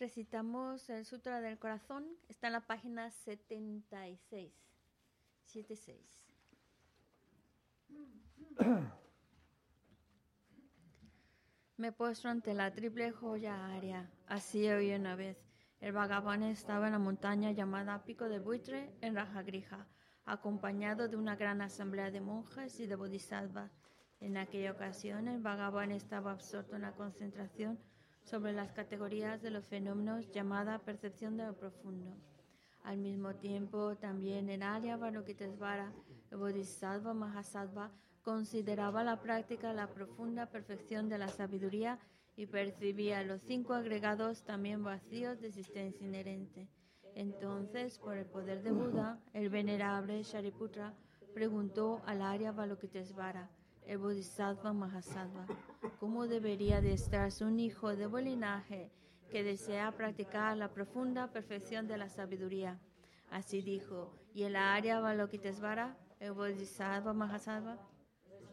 Recitamos el Sutra del Corazón, está en la página 76. 76. Me postro ante la triple joya área. Así hoy una vez. El Bhagavan estaba en la montaña llamada Pico de Buitre, en Rajagrija, acompañado de una gran asamblea de monjes y de bodhisattvas. En aquella ocasión, el Bhagavan estaba absorto en la concentración sobre las categorías de los fenómenos llamada percepción de lo profundo. Al mismo tiempo, también en Arya Balokitesvara, el Bodhisattva Mahasattva consideraba la práctica la profunda perfección de la sabiduría y percibía los cinco agregados también vacíos de existencia inherente. Entonces, por el poder de Buda, el venerable Shariputra preguntó al Arya Balokitesvara, el Bodhisattva Mahasattva, cómo debería de un hijo de buen linaje que desea practicar la profunda perfección de la sabiduría. Así dijo, y el Arya Balokitesvara, el Bodhisattva Mahasattva,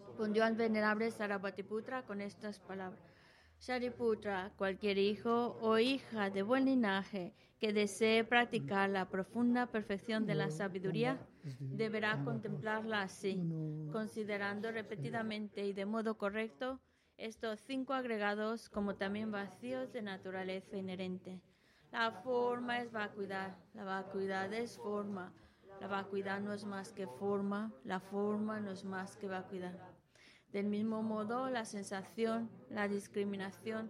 respondió al venerable Sarabhatiputra con estas palabras. Shariputra, cualquier hijo o hija de buen linaje que desee practicar la profunda perfección de la sabiduría, deberá contemplarla así, considerando repetidamente y de modo correcto estos cinco agregados como también vacíos de naturaleza inherente. La forma es vacuidad, la vacuidad es forma, la vacuidad no es más que forma, la forma no es más que vacuidad. Del mismo modo, la sensación, la discriminación,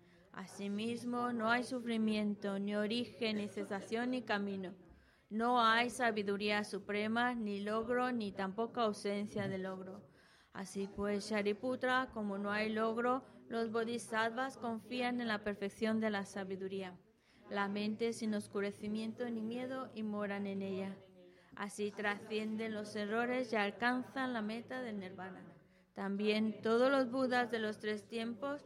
Asimismo, no hay sufrimiento, ni origen, ni cesación, ni camino. No hay sabiduría suprema, ni logro, ni tampoco ausencia de logro. Así pues, Shariputra, como no hay logro, los bodhisattvas confían en la perfección de la sabiduría. La mente sin oscurecimiento ni miedo y moran en ella. Así trascienden los errores y alcanzan la meta del nirvana. También todos los Budas de los tres tiempos,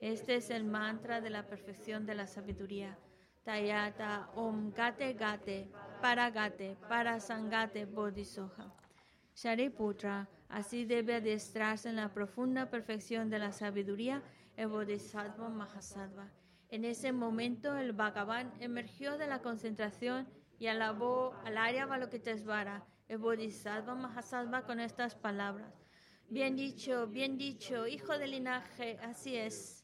Este es el mantra de la perfección de la sabiduría. Tayata Om Gate Gate Paragate Parasangate Bodhisoha. Shariputra así debe adiestrarse en la profunda perfección de la sabiduría el Bodhisattva Mahasattva. En ese momento el Bhagavan emergió de la concentración y alabó al Arya Balokitesvara, el Bodhisattva Mahasattva, con estas palabras. Bien dicho, bien dicho, hijo del linaje, así es,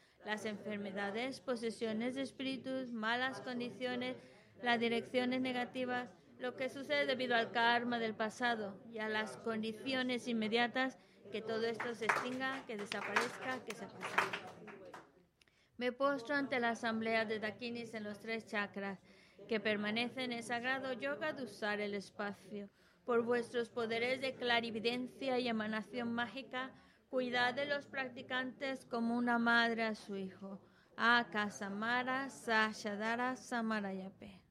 las enfermedades, posesiones de espíritus, malas condiciones, las direcciones negativas, lo que sucede debido al karma del pasado y a las condiciones inmediatas, que todo esto se extinga, que desaparezca, que se apague. Me postro ante la asamblea de Dakinis en los tres chakras, que permanecen en sagrado yoga de usar el espacio. Por vuestros poderes de clarividencia y emanación mágica, Cuidad de los practicantes como una madre a su hijo. Akasamara Sashadara Samarayape.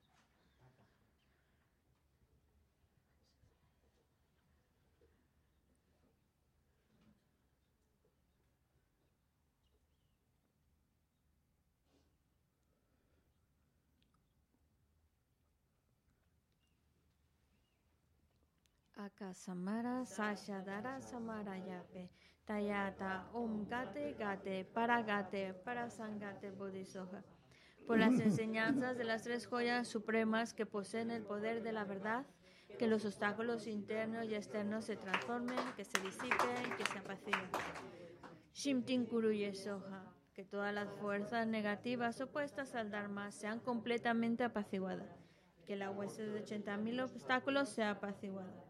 Akasamara Sashadara Samarayape. Tayata Om Gate Gate Paragate Parasangate Bodhisoha. Por las enseñanzas de las tres joyas supremas que poseen el poder de la verdad, que los obstáculos internos y externos se transformen, que se disipen, que se apaciguen. Shimtin Kuru Yesoha, que todas las fuerzas negativas opuestas al Dharma sean completamente apaciguadas, que la huesa de 80.000 obstáculos sea apaciguada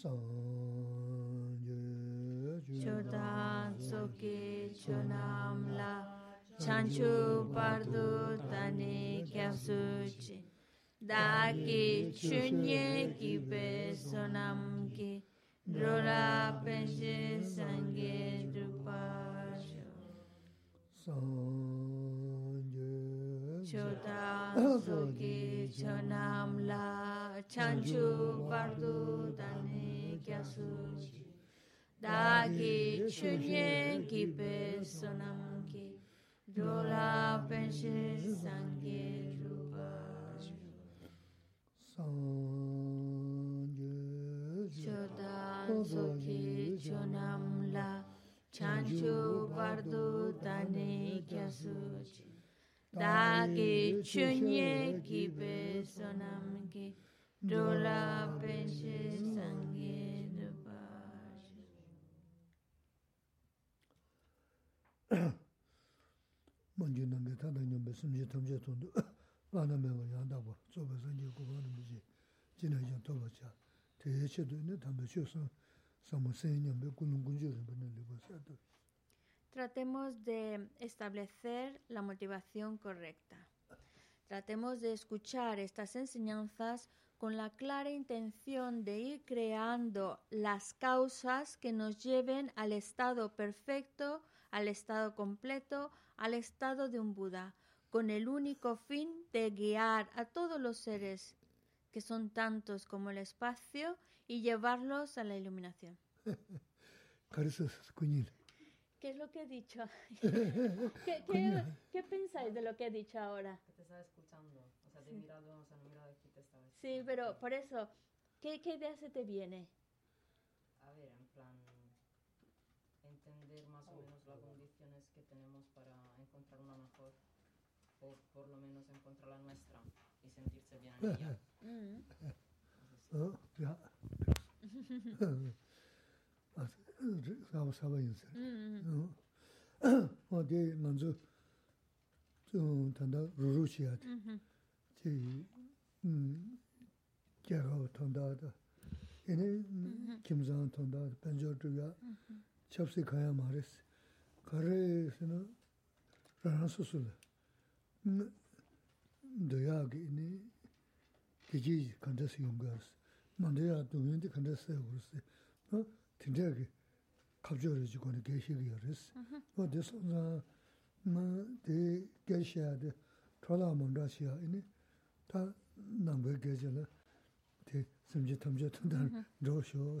Chodan Daki chunye ki pe sonam ki. Drola penche sangye drupasho. Chodan soki chonam la chanchu pardu tani kyasuchi. Daki chunye ki pe sonam ki. Drola penche sangye 먼저 남게 다른 놈의 숨지 탐제 돈도 많으면 양다고 저거서 이제 그거는 뭐지 지나야 돌아자 대체도 있는 담배 쇼서 사무세냐 몇 군은 군주를 보는 리버서도 Tratemos de establecer la motivación correcta. Tratemos de escuchar estas enseñanzas con la clara intención de ir creando las causas que nos lleven al estado perfecto, al estado completo, al estado de un Buda con el único fin de guiar a todos los seres, que son tantos como el espacio, y llevarlos a la iluminación. ¿Qué es lo que he dicho? ¿Qué, qué, qué pensáis de lo que he dicho ahora? Que te estaba escuchando, o sea, te he mirado, o sea, no he mirado aquí, te estaba escuchando. Sí, pero por eso, ¿qué, qué idea se te viene? entender más o menos las condiciones que tenemos para encontrar una mejor, o por lo menos encontrar la nuestra y sentirse bien en ella. Mm. 어? 야. 아, 사바 사바 인사. Mm, 어. 어디 먼저 좀 단다 루루시야 돼. mhm, 제 음. 제가 통다다. 얘네 김상 통다 벤저드가 chapsi kaya maris. Kare sina raransu sula. Daya ki ini geji kandasi yungaris. Mandaya dungyundi kandasi yungaris. Tindaya ki kapchoo raji kone geshi ki yaris. Mm-hmm. Wa deso na ma de geshi ya de trala manda shiya ini ta nangba geji la de samji tamja tandan mm-hmm. rao shio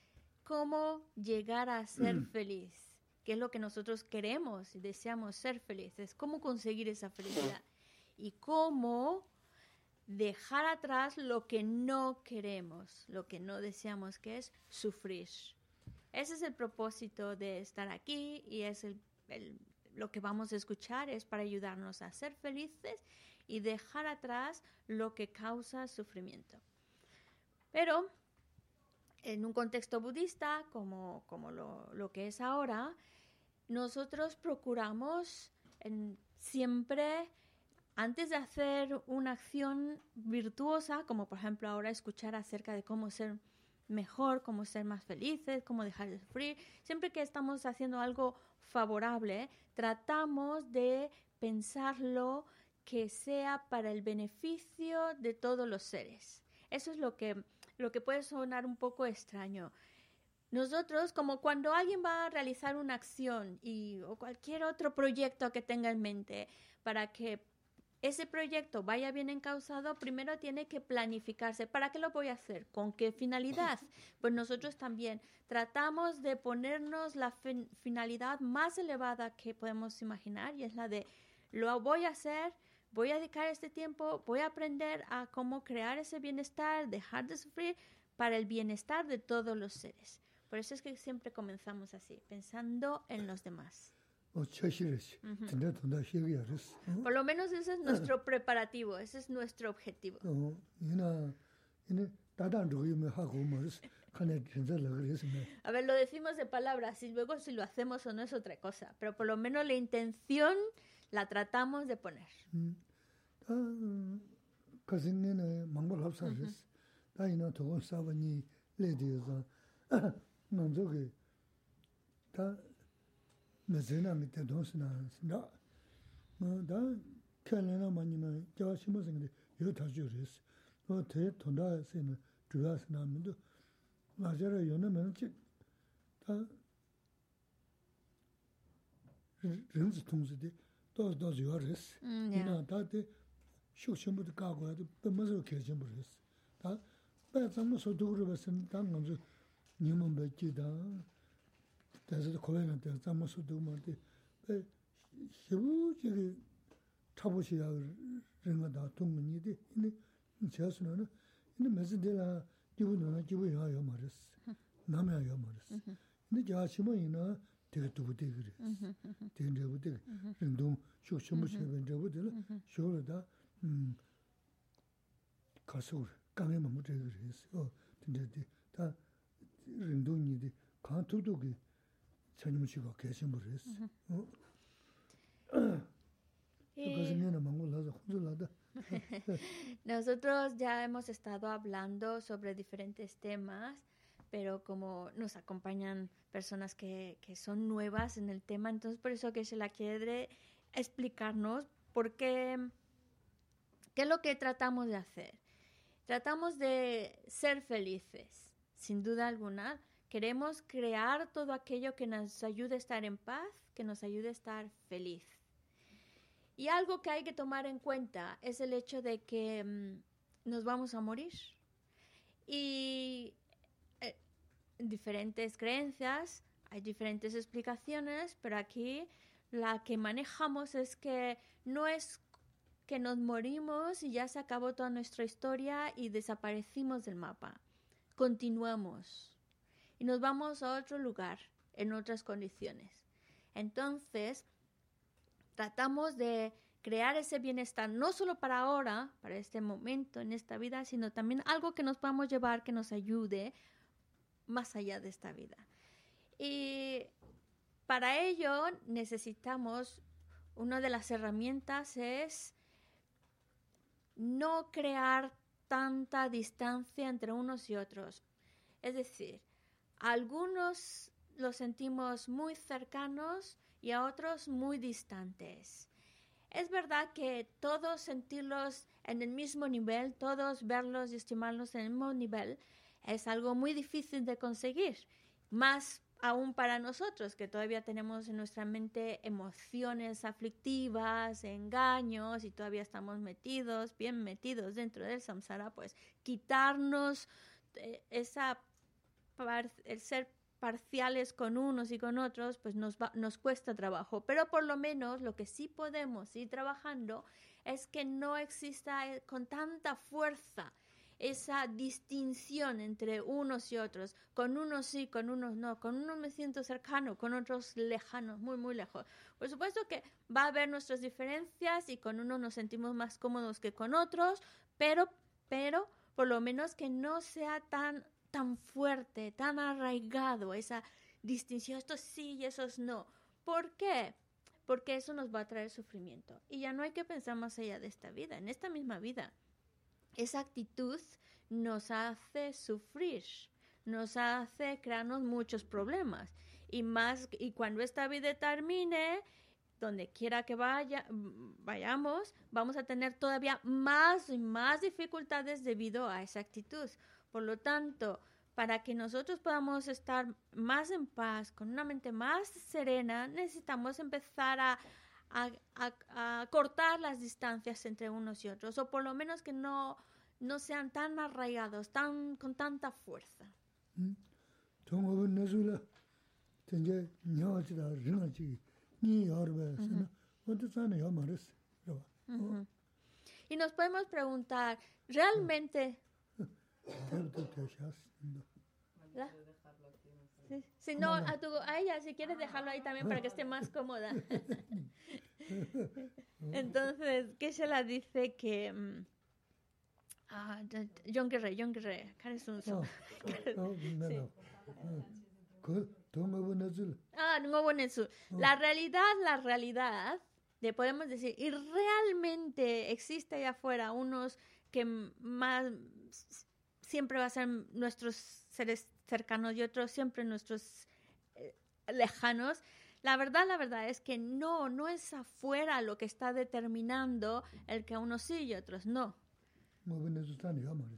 cómo llegar a ser feliz, que es lo que nosotros queremos y deseamos ser felices, cómo conseguir esa felicidad y cómo dejar atrás lo que no queremos, lo que no deseamos, que es sufrir. Ese es el propósito de estar aquí y es el, el- lo que vamos a escuchar es para ayudarnos a ser felices y dejar atrás lo que causa sufrimiento. Pero en un contexto budista, como, como lo, lo que es ahora, nosotros procuramos en- siempre, antes de hacer una acción virtuosa, como por ejemplo ahora escuchar acerca de cómo ser mejor, cómo ser más felices, cómo dejar de sufrir, siempre que estamos haciendo algo favorable, tratamos de pensarlo que sea para el beneficio de todos los seres. Eso es lo que, lo que puede sonar un poco extraño. Nosotros, como cuando alguien va a realizar una acción y, o cualquier otro proyecto que tenga en mente para que ese proyecto vaya bien encausado, primero tiene que planificarse. ¿Para qué lo voy a hacer? ¿Con qué finalidad? Pues nosotros también tratamos de ponernos la finalidad más elevada que podemos imaginar y es la de lo voy a hacer, voy a dedicar este tiempo, voy a aprender a cómo crear ese bienestar, dejar de sufrir para el bienestar de todos los seres. Por eso es que siempre comenzamos así, pensando en los demás. Por lo menos ese es nuestro preparativo, ese es nuestro objetivo. A ver, lo decimos de palabras y luego si lo hacemos o no es otra cosa, pero por lo menos la intención la tratamos de poner. Casi ni ne mangbo lapsa res. Da ina togo saba ni le diyo zan. Nanzo ge, da me zena mi te donsi na sinda. Da kya lena ma ni na gyawa shima singa de yo tajo res. No te tonda se na dhruya sina mendo. Lajara yo na mena chik. Da rinzi tongzi de sī tē, tō sī tō sī yō rē sī, nā dā tē shūk shī mū tē kā guā tē, bē mā sī wā kē shī mū rē sī, dā bē tsā mū sō tō gu rē bā sī, dā ngā sī nī mō bē jī dā, 대해서 고백한 때 잠못도 뭐데 에 희부지게 타보시야 그런가 동문이데 근데 제가서는 근데 메시지라 기분은 기분이야 요 말했어 남이야 요 말했어 근데 제가 심어이나 되게 두부대 그래 되게 두부대 좀 쇼쇼무 세번 저부대 쇼르다 음 가서 강에 뭐 되게 그랬어 어 근데 다 rindu 간 두두기 Nosotros ya hemos estado hablando sobre diferentes temas, pero como nos acompañan personas que, que son nuevas en el tema, entonces por eso que se la quiere explicarnos por qué, qué es lo que tratamos de hacer. Tratamos de ser felices, sin duda alguna, Queremos crear todo aquello que nos ayude a estar en paz, que nos ayude a estar feliz. Y algo que hay que tomar en cuenta es el hecho de que mm, nos vamos a morir. Y diferentes creencias, hay diferentes explicaciones, pero aquí la que manejamos es que no es que nos morimos y ya se acabó toda nuestra historia y desaparecimos del mapa. Continuamos y nos vamos a otro lugar en otras condiciones. Entonces, tratamos de crear ese bienestar, no solo para ahora, para este momento, en esta vida, sino también algo que nos podamos llevar, que nos ayude más allá de esta vida. Y para ello necesitamos, una de las herramientas es no crear tanta distancia entre unos y otros. Es decir, algunos los sentimos muy cercanos y a otros muy distantes. Es verdad que todos sentirlos en el mismo nivel, todos verlos y estimarlos en el mismo nivel, es algo muy difícil de conseguir, más aún para nosotros que todavía tenemos en nuestra mente emociones aflictivas, engaños y todavía estamos metidos, bien metidos dentro del samsara, pues quitarnos eh, esa el ser parciales con unos y con otros, pues nos, nos cuesta trabajo. Pero por lo menos lo que sí podemos ir trabajando es que no exista eh, con tanta fuerza esa distinción entre unos y otros. Con unos sí, con unos no. Con unos me siento cercano, con otros lejanos, muy, muy lejos. Por supuesto que va a haber nuestras diferencias y con unos nos sentimos más cómodos que con otros, pero, pero por lo menos que no sea tan tan fuerte, tan arraigado, esa distinción, estos sí y esos no. ¿Por qué? Porque eso nos va a traer sufrimiento. Y ya no hay que pensar más allá de esta vida, en esta misma vida. Esa actitud nos hace sufrir, nos hace crearnos muchos problemas. Y más, y cuando esta vida termine, donde quiera que vaya, vayamos, vamos a tener todavía más y más dificultades debido a esa actitud. Por lo tanto, para que nosotros podamos estar más en paz, con una mente más serena, necesitamos empezar a, a, a, a, cortar las distancias entre unos y otros, o por lo menos que no, no sean tan arraigados, tan, con tanta fuerza. Y nos podemos preguntar, ¿realmente... Si no, a, tu, a ella, si quieres dejarlo ahí también para que esté más cómoda. Entonces, que se la dice que... Ah, John Guerre, John Guerre, Caresunso. Ah, no La realidad, la realidad, le podemos decir, y realmente existe allá afuera unos que más siempre va a ser nuestros seres cercanos y otros siempre nuestros eh, lejanos. La verdad, la verdad es que no, no es afuera lo que está determinando el que unos sí y otros no.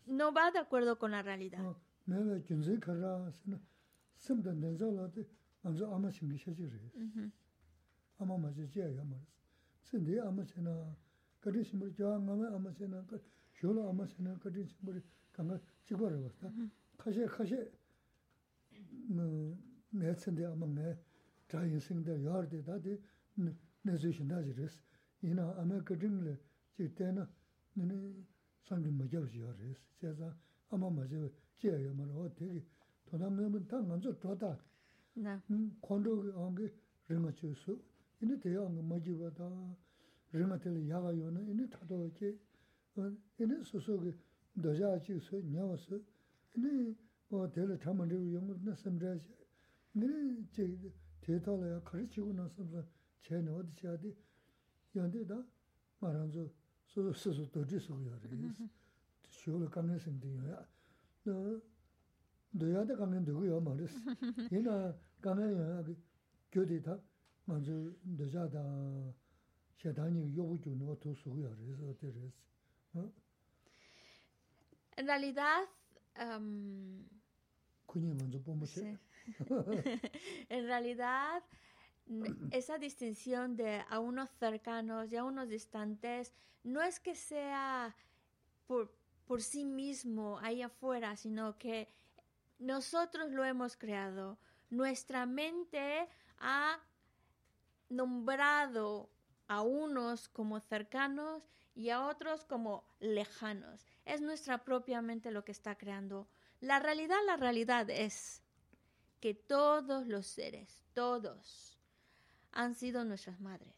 No va de acuerdo con la realidad. mē tsindē āma mē chā yīnsīngdā yārdē dā dē nē zū shindā jī rēs. Yīnā āmē kachīng lē jī tēnā nē sāngchī mā jāw shī yār rēs. Chē sā āmā mā jī jī yā yā mā rā wā tē kī tō nā mē mē tā ngā dzō tō tā. Khuāndō kī āngi rīngā chū sū. Yīnā tē āngi mā jī wā tā rīngā tē lē yā gā yō na yīnā tā tō wā chī. Yīnā sū sū kī dō yā chī sū, nyā wā sū. Yīnā 어 대를 담은데요 영어는 섬라시 미리 제 대탈이야 가르치고 나서서 제는 어디 해야 돼? 연대다 말한저 소소소 도지소 요리스 쇼를 가는 생디야. 너 너야다 가면 되고요 말이스 얘나 가면요 교대다 먼저 너자다. 샤다니 요구 주는 거 도수고요 그래서 그래서 En realidad, um, en realidad esa distinción de a unos cercanos y a unos distantes no es que sea por, por sí mismo ahí afuera, sino que nosotros lo hemos creado. Nuestra mente ha nombrado a unos como cercanos y a otros como lejanos. Es nuestra propia mente lo que está creando. La realidad, la realidad es que todos los seres, todos, han sido nuestras madres,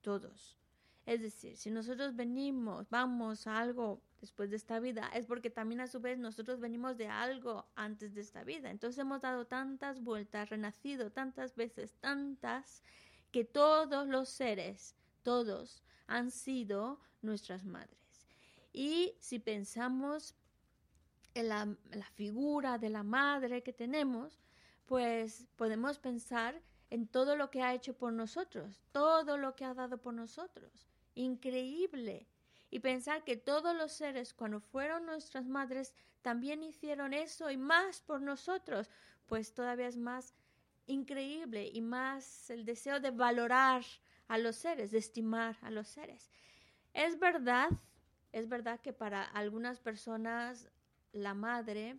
todos. Es decir, si nosotros venimos, vamos a algo después de esta vida, es porque también a su vez nosotros venimos de algo antes de esta vida. Entonces hemos dado tantas vueltas, renacido tantas veces, tantas, que todos los seres, todos, han sido nuestras madres. Y si pensamos la figura de la madre que tenemos, pues podemos pensar en todo lo que ha hecho por nosotros, todo lo que ha dado por nosotros. Increíble. Y pensar que todos los seres, cuando fueron nuestras madres, también hicieron eso y más por nosotros, pues todavía es más increíble y más el deseo de valorar a los seres, de estimar a los seres. Es verdad, es verdad que para algunas personas la madre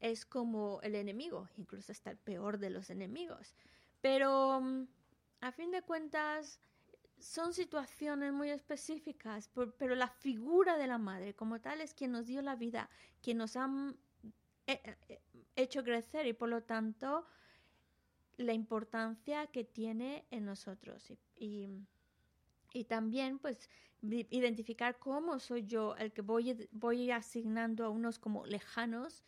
es como el enemigo, incluso hasta el peor de los enemigos. Pero mm, a fin de cuentas son situaciones muy específicas, pero la figura de la madre como tal es quien nos dio la vida, quien nos ha mm, hecho crecer y por lo tanto la importancia que tiene en nosotros también pues identificar cómo soy yo el que voy, voy asignando a unos como lejanos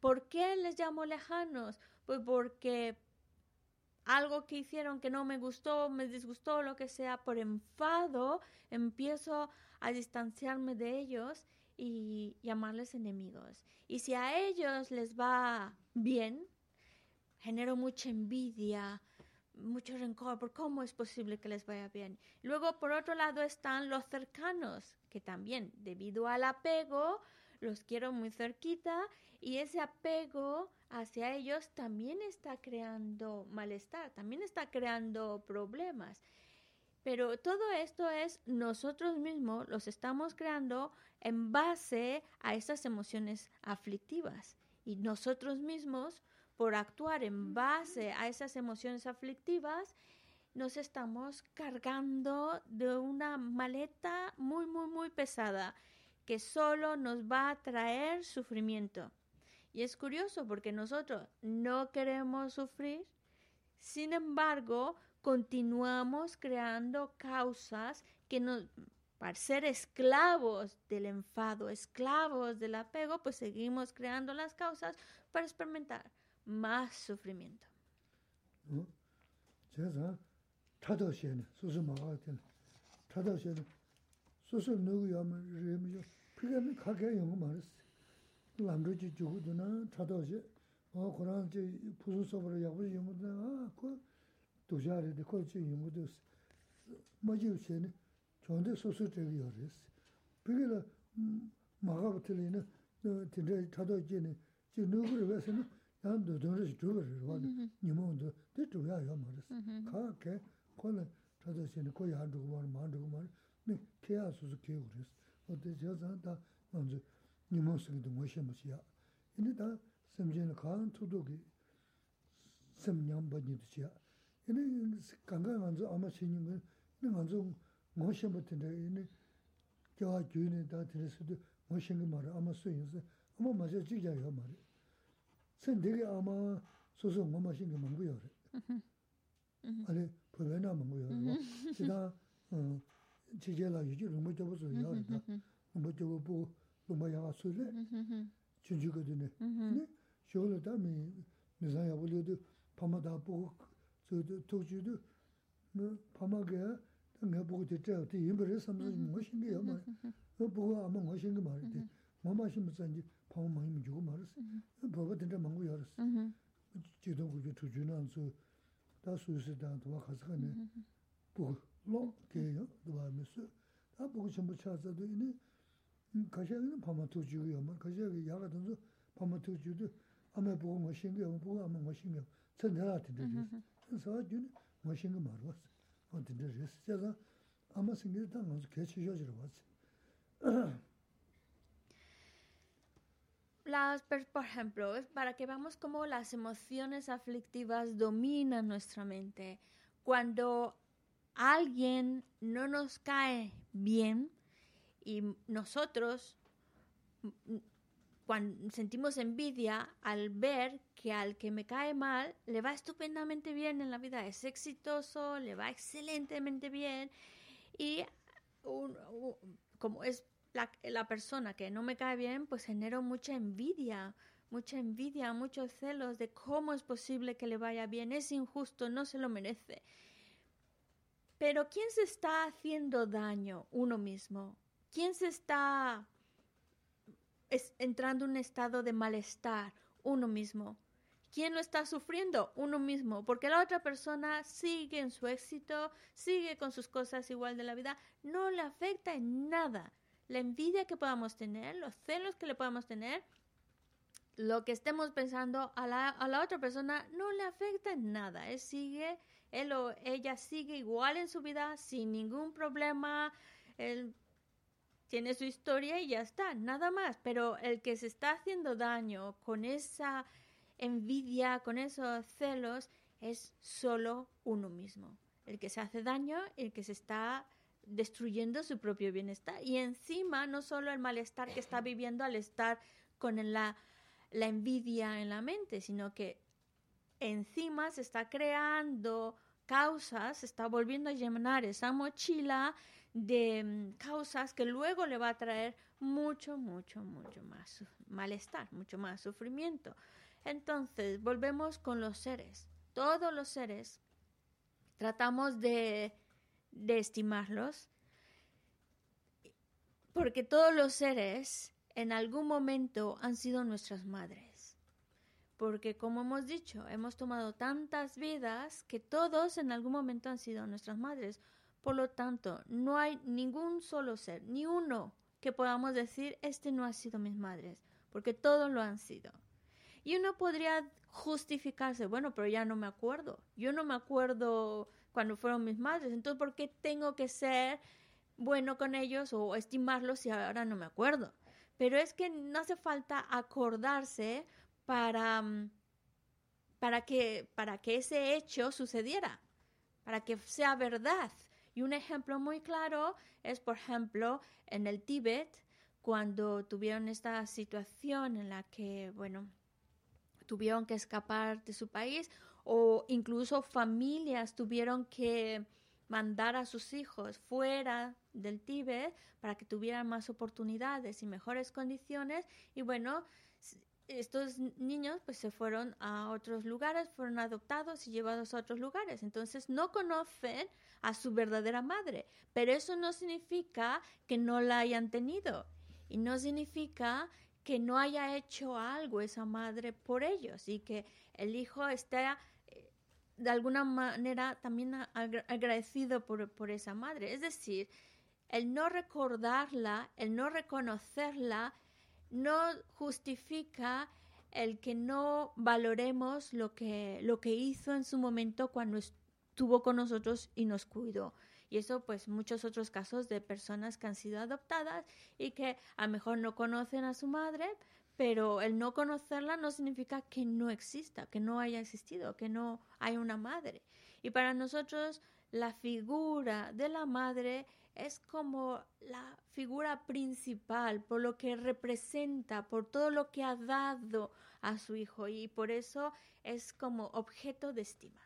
¿Por qué les llamo lejanos? Pues porque algo que hicieron que no me gustó, me disgustó, lo que sea, por enfado, empiezo a distanciarme de ellos y llamarles enemigos. Y si a ellos les va bien, genero mucha envidia, mucho rencor por cómo es posible que les vaya bien. Luego, por otro lado, están los cercanos, que también, debido al apego, los quiero muy cerquita y ese apego hacia ellos también está creando malestar, también está creando problemas. Pero todo esto es nosotros mismos los estamos creando en base a esas emociones aflictivas. Y nosotros mismos, por actuar en base a esas emociones aflictivas, nos estamos cargando de una maleta muy, muy, muy pesada que solo nos va a traer sufrimiento. Y es curioso porque nosotros no queremos sufrir, sin embargo, continuamos creando causas que nos, para ser esclavos del enfado, esclavos del apego, pues seguimos creando las causas para experimentar más sufrimiento. 제가 타도시에는 수수 마가든 타도시에는 수수 누구 야면 레미요 피가미 가게 영어 말았어. 남르지 주고도나 타도시 어 그런 제 부수서로 야부 영어나 그 도자리 데콜지 영어도 마지우시에는 전대 수수 되게 열었어. 그게라 마가부터는 진짜 타도시에는 지 누구를 왜서는 난 도전을 줄을 원래 니모도 대도야 요 말았어. 가게 콜 저도시는 거의 안 두고 말 만두고 말. 네 케야 수수 케 그랬어. 어때 저자다 먼저 니모스기도 멋이 멋이야. 근데 다 심지는 간 투도기 심년 번이듯이야. 얘는 강강 먼저 아마 신인 건 내가 먼저 멋이 못인데 얘는 겨와 주인에 다 들었어도 멋이 그 말을 아마 쓰인서 아마 맞아 지겨요 말이야. sen 되게 아마 소소 뭐뭐 신경 먹고요. 아니 불변나 먹고요. 제가 어 지제라 유지를 못 잡아서 요리다. 못 잡고 보 뭐야 소리. 주주거든요. 근데 쇼를 담이 미사야 볼려도 파마다 보고 저 도주도 뭐 파마게 내가 보고 됐죠. 이 임벌에 삼성이 뭐 신경이야. 뭐 보고 아마 뭐 신경 말이지. 뭐 마시면서 이제 파워 많이 주고 말았어. 뭐가 된다 망고 열었어. 제도 그게 투준한서 다 수수다 도와 가서가네. 뭐 롱게요. 도와면서 다 보고 전부 찾아도 이니 가셔는 파마 투주고요. 뭐 가셔가 야가든지 파마 투주도 아마 보고 뭐 신경 보고 아마 뭐 신경 천천하게 되죠. 그래서 준 머신가 말았어. 어디든지 제가 아마 생기다 가서 개치셔지러 왔어. Las, por ejemplo, para que veamos cómo las emociones aflictivas dominan nuestra mente. Cuando alguien no nos cae bien y nosotros cuando sentimos envidia al ver que al que me cae mal le va estupendamente bien en la vida, es exitoso, le va excelentemente bien y como es la, persona que no me cae bien, pues genero mucha envidia, mucha envidia, muchos celos de cómo es posible que le vaya bien, es injusto, no se lo merece. Pero ¿quién se está haciendo daño? Uno mismo. ¿Quién se está entrando en un estado de malestar? Uno mismo. ¿Quién lo está sufriendo? Uno mismo, porque la otra persona sigue en su éxito, sigue con sus cosas igual de la vida, no le afecta en nada. La envidia que podamos tener, los celos que le podamos tener, lo que estemos pensando a la, a la otra persona no le afecta en nada. Él sigue, él o ella sigue igual en su vida, sin ningún problema. Él tiene su historia y ya está, nada más. Pero el que se está haciendo daño con esa envidia, con esos celos, es solo uno mismo. El que se hace daño, el que se está destruyendo su propio bienestar. Y encima, no solo el malestar que está viviendo al estar con la, la envidia en la mente, sino que encima se está creando causas, se está volviendo a llenar esa mochila de mm, causas que luego le va a traer mucho, mucho, mucho más malestar, mucho más sufrimiento. Entonces, volvemos con los seres. Todos los seres tratamos de, estimarlos porque todos los seres en algún momento han sido nuestras madres. Porque como hemos dicho, hemos tomado tantas vidas que todos en algún momento han sido nuestras madres. Por lo tanto, no hay ningún solo ser, ni uno que podamos decir, este no ha sido mis madres, porque todos lo han sido. Y uno podría justificarse, bueno, pero ya no me acuerdo. Yo no me acuerdo cuando fueron mis madres. Entonces, ¿por qué tengo que ser bueno con ellos o estimarlos si ahora no me acuerdo? Pero es que no hace falta acordarse para, mm, para, que, para que ese hecho sucediera, para que sea verdad. Y un ejemplo muy claro es, por ejemplo, en el Tíbet, cuando tuvieron esta situación en la que, bueno, tuvieron que escapar de su país o incluso familias tuvieron que mandar a sus hijos fuera del Tíbet para que tuvieran más oportunidades y mejores condiciones y bueno, estos niños pues se fueron a otros lugares, fueron adoptados y llevados a otros lugares. Entonces no conocen a su verdadera madre, pero eso no significa que no la hayan tenido y no significa que no haya hecho algo esa madre por ellos y que el hijo esté de alguna manera también agradecido por, por esa madre. Es decir, el no recordarla, el no reconocerla, no justifica el que no valoremos lo que, lo que hizo en su momento cuando estuvo con nosotros y nos cuidó. Y eso, pues, muchos otros casos de personas que han sido adoptadas y que a lo mejor no conocen a su madre, pero el no conocerla no significa que no exista, que no haya existido, que no hay una madre. Y para nosotros la figura de la madre es como la figura principal, por lo que representa, por todo lo que ha dado a su hijo y por eso es como objeto de estima.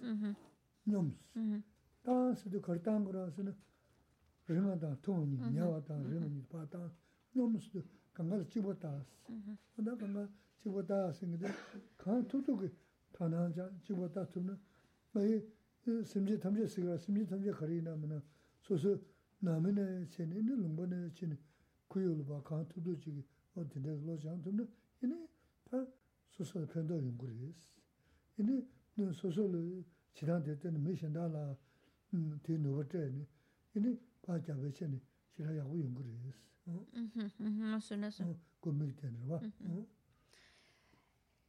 Uh -huh. Uh -huh. rima dang tongni, nyawa dang, rima ni pa dang, nomu su kanga la chibo taas. Oda kanga chibo taas ingide, kaa tutu ki tanaan ja, chibo taas tumna, ayi e, simje tamje sikara, simje tamje kari na mana, soso nami na chini, ini lungpa na chini, kuyo lupa kaa tutu chigi, o dinda lo jan tumna, ini ta soso pendo yunguri is. Ini soso lo chidang te teni me shendaa la, te nubar te, ini 바자 베체니 지라야고 연구리스 어 no suena eso. 봐.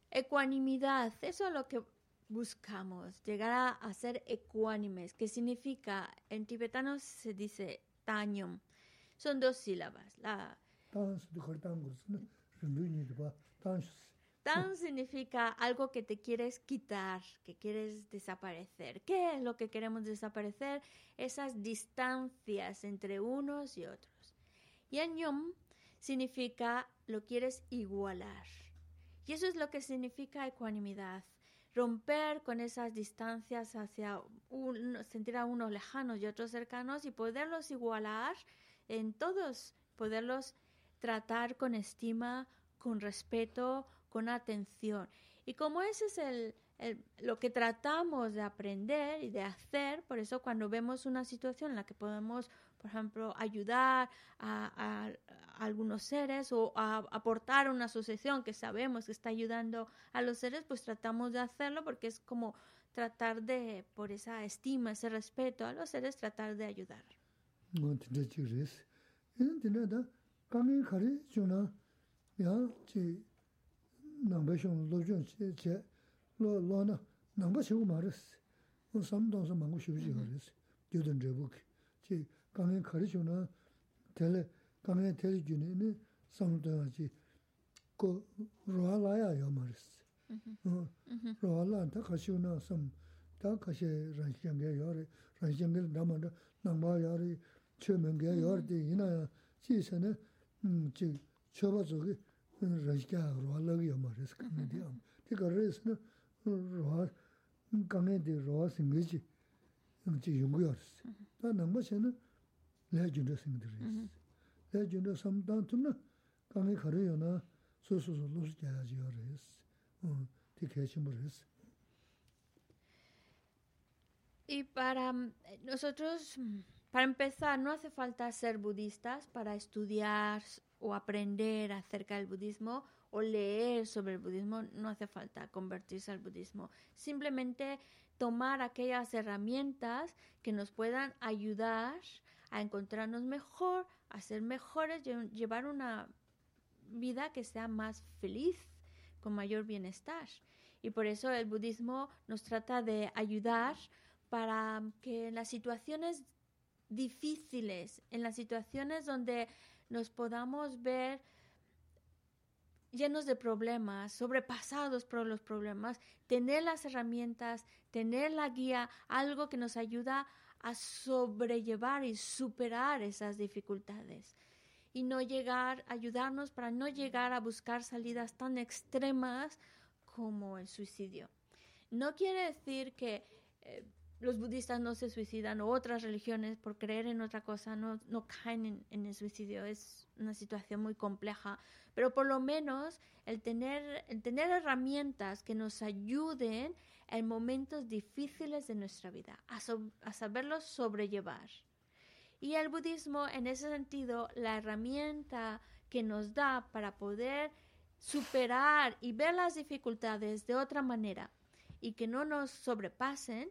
Ecuanimidad, eso es lo que buscamos llegar a, ser ecuánimes, que significa, en tibetano se dice tañom. Son dos sílabas. La, Tan significa algo que te quieres quitar, que quieres desaparecer. ¿Qué es lo que queremos desaparecer? Esas distancias entre unos y otros. Y Yom significa lo quieres igualar. Y eso es lo que significa ecuanimidad romper con esas distancias hacia sentir a unos lejanos y otros cercanos y poderlos igualar en todos, poderlos tratar con estima, con respeto, con atención. Y como ese es el, lo que tratamos de aprender y de hacer, por eso cuando vemos una situación en la que podemos por ejemplo, ayudar a, algunos seres o a aportar una asociación que sabemos que está ayudando a los seres, pues tratamos de hacerlo porque es como tratar de, por esa estima, ese respeto a los seres, tratar de ayudar. nāmbā shiong lō shiong chē chē lō lō na nāmbā shiong mā rā sī wā sām dāng sā māngu shiong shī gā rā sī gyō dāng rā bō kī chē kāngiān kārī shiong na tēlē kāngiān tēlē gyū nē nē sām dāng chī kō rōhā lā yā yā mā rā sī rōhā lā tā kā shiong na sām tā kā shē rāng shiong gā yā rā rāng shiong gā rā mā rā nāmbā yā rā chē mēng gā yā rā tī yī nā yā chī sā nē chī chō bā tsō kī rāñshī jā rōhā lā yā mā rīs kāngiān tī kā rī sā nā rōhā, kāngiān tī rōhā sīngi jī, jī yungu yā rīs. Tā nāngbā sā nā, Y para mm, nosotros, mm, para empezar, no hace falta ser budistas para estudiar o aprender acerca del budismo o leer sobre el budismo, no hace falta convertirse al budismo. Simplemente tomar aquellas herramientas que nos puedan ayudar a encontrarnos mejor, a ser mejores, llevar una vida que sea más feliz, con mayor bienestar. Y por eso el budismo nos trata de ayudar para que en las situaciones difíciles, en las situaciones donde nos podamos ver llenos de problemas, sobrepasados por los problemas, tener las herramientas, tener la guía, algo que nos ayuda a sobrellevar y superar esas dificultades y no llegar, ayudarnos para no llegar a buscar salidas tan extremas como el suicidio. No quiere decir que eh, los budistas no se suicidan o otras religiones por creer en otra cosa no, no caen en, el suicidio. Es una situación muy compleja, pero por lo menos el tener, el tener herramientas que nos ayuden en momentos difíciles de nuestra vida, a, a saberlos sobrellevar. Y el budismo, en ese sentido, la herramienta que nos da para poder superar y ver las dificultades de otra manera y que no nos sobrepasen,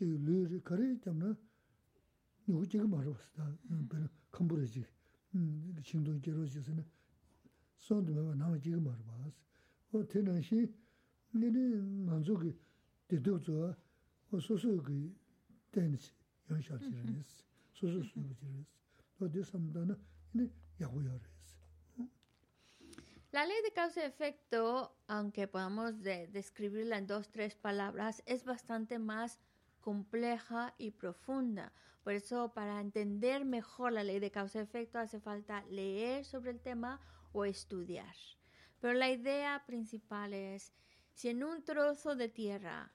lu ri kari jamna nuku chiga marwa sida, pero kambura chiga, shingdung jiro chi sina, sondu mewa nama chiga marwa as. O tena shi, nini manzo ki diduk zuwa, o susu ki teni chi, yansha chi rinis, susu susu chi rinis. O di samdana, nini yahu ya La ley de causa y efecto, aunque podamos de describirla en dos, tres palabras, es bastante más compleja y profunda. Por eso, para entender mejor la ley de causa-efecto, hace falta leer sobre el tema o estudiar. Pero la idea principal es, si en un trozo de tierra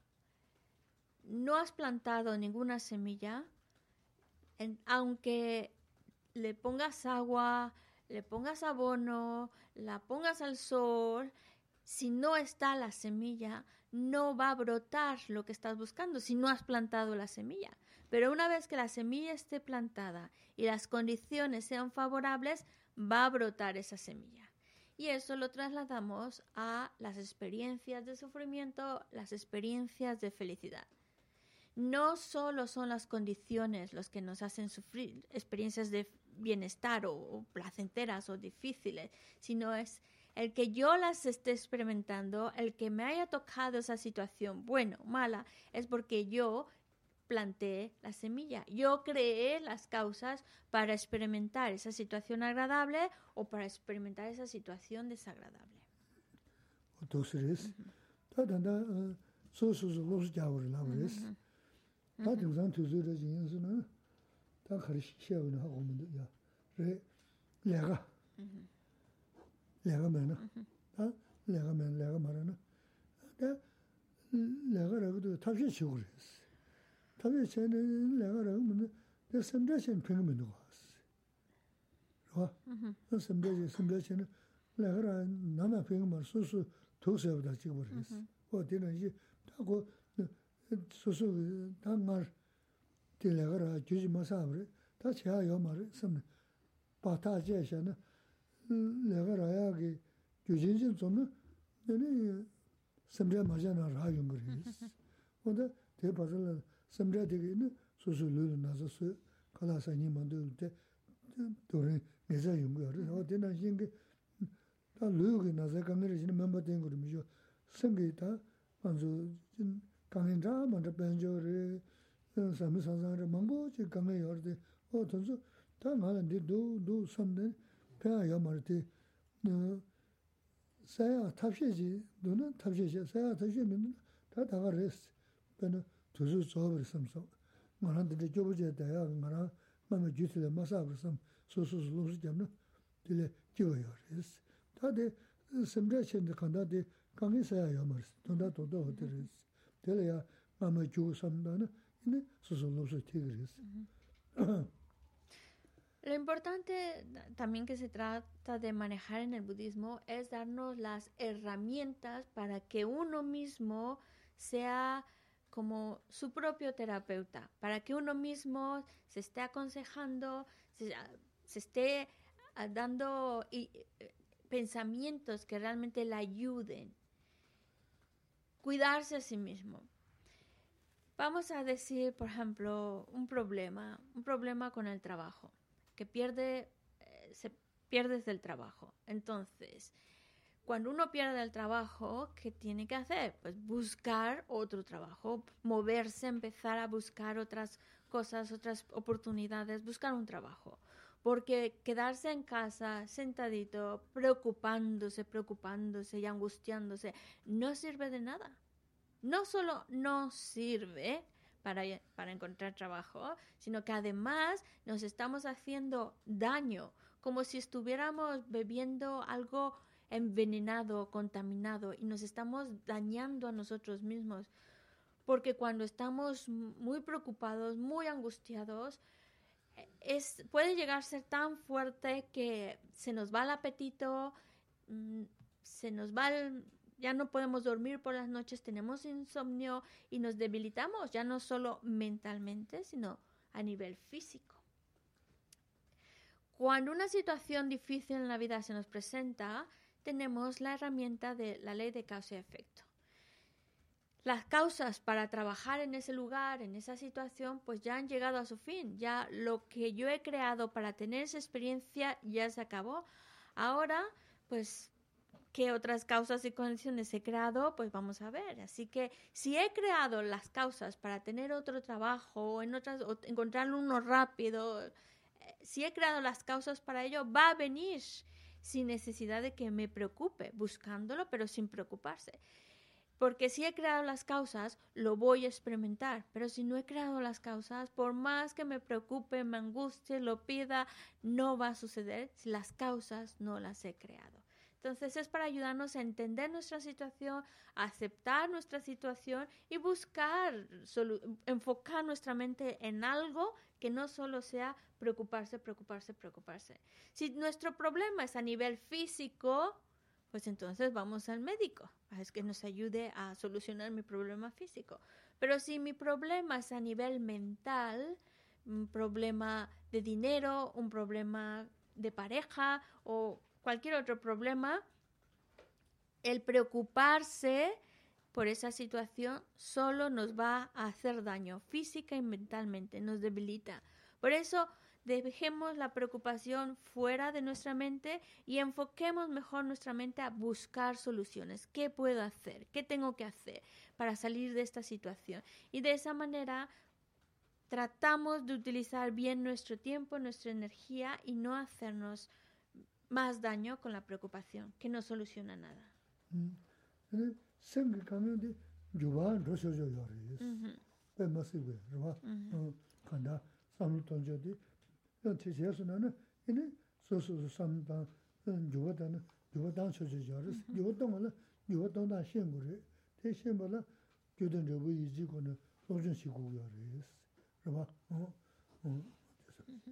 no has plantado ninguna semilla, aunque le pongas agua, le pongas abono, la pongas al sol, si no está la semilla, no va a brotar lo que estás buscando si no has plantado la semilla. Pero una vez que la semilla esté plantada y las condiciones sean favorables, va a brotar esa semilla. Y eso lo trasladamos a las experiencias de sufrimiento, las experiencias de felicidad. No solo son las condiciones los que nos hacen sufrir experiencias de bienestar o, o placenteras o difíciles, sino es el que yo las esté experimentando, el que me haya tocado esa situación, bueno, mala, es porque yo planté la semilla. Yo creé las causas para experimentar esa situación agradable o para experimentar esa situación desagradable. 내가 매나 아 내가 매 내가 말하나 나 내가 라고도 탑시 쉬고 탑시 전에 내가 라고 뭐 선대신 평면 누가 왔어 어 선대신 선대신 내가 남아 평면 소소 도서보다 지고 그랬어 어디는 이제 하고 소소 담말 딜레가 주지 마사브레 다 제가 요 말을 섬 바타제샤는 내가 라야게 규진진 좀은 내가 섬자 맞아나 라용 그래. 근데 대바들 섬자 되게는 소소를 나서서 가라사님 만들 도래 내자 용거를 어디나 신게 다 르게 나서 강을 지는 멤버 된 거를 미죠. 생기다 먼저 진 강인자 먼저 변조를 삼삼삼을 망고지 강에 열대 어 전서 다 나는데 도도 섬네 yaa yaa mara ti sayaa tabshe chi, duna tabshe chi, sayaa tabshe mi duna taa taga res, bina tuzu tsobar samsam. Ngaran dili gyobu jaya daya, ngaran mama gyutila masabar sam, su su su lopsi jamna, dili gyoba yaa res. Taa di samdra chindi kanda di kangi sayaa yaa mara, dunda dunda hoti res. Dili yaa mama gyugu samdana, ini su su lopsi tiga res. Lo importante también que se trata de manejar en el budismo es darnos las herramientas para que uno mismo sea como su propio terapeuta, para que uno mismo se esté aconsejando, se, esté ah, dando eh, pensamientos que realmente le ayuden. Cuidarse a sí mismo. Vamos a decir, por ejemplo, un problema, un problema con el trabajo que pierde, eh, se pierde del trabajo. Entonces, cuando uno pierde el trabajo, ¿qué tiene que hacer? Pues buscar otro trabajo, moverse, empezar a buscar otras cosas, otras oportunidades, buscar un trabajo. Porque quedarse en casa sentadito, preocupándose, preocupándose y angustiándose, no sirve de nada. No solo no sirve, para, encontrar trabajo, sino que además nos estamos haciendo daño, como si estuviéramos bebiendo algo envenenado, contaminado, y nos estamos dañando a nosotros mismos. Porque cuando estamos muy preocupados, muy angustiados, es, puede llegar a ser tan fuerte que se nos va el apetito, mm, se nos va el, ya no podemos dormir por las noches, tenemos insomnio y nos debilitamos, ya no solo mentalmente, sino a nivel físico. Cuando una situación difícil en la vida se nos presenta, tenemos la herramienta de la ley de causa y efecto. Las causas para trabajar en ese lugar, en esa situación, pues ya han llegado a su fin. Ya lo que yo he creado para tener esa experiencia ya se acabó. Ahora, pues qué otras causas y condiciones he creado, pues vamos a ver. Así que si he creado las causas para tener otro trabajo o en o encontrar uno rápido, eh, si he creado las causas para ello, va a venir sin necesidad de que me preocupe, buscándolo, pero sin preocuparse. Porque si he creado las causas, lo voy a experimentar. Pero si no he creado las causas, por más que me preocupe, me angustie, lo pida, no va a suceder si las causas no las he creado. Entonces es para ayudarnos a entender nuestra situación, aceptar nuestra situación y buscar, enfocar nuestra mente en algo que no solo sea preocuparse, preocuparse, preocuparse. Si nuestro problema es a nivel físico, pues entonces vamos al médico, es que nos ayude a solucionar mi problema físico. Pero si mi problema es a nivel mental, un problema de dinero, un problema de pareja o cualquier otro problema, el preocuparse por esa situación solo nos va a hacer daño física y mentalmente, nos debilita. Por eso dejemos la preocupación fuera de nuestra mente y enfoquemos mejor nuestra mente a buscar soluciones. ¿Qué puedo hacer? ¿Qué tengo que hacer para salir de esta situación? Y de esa manera tratamos de utilizar bien nuestro tiempo, nuestra energía y no hacernos más daño con la preocupación, que no soluciona nada.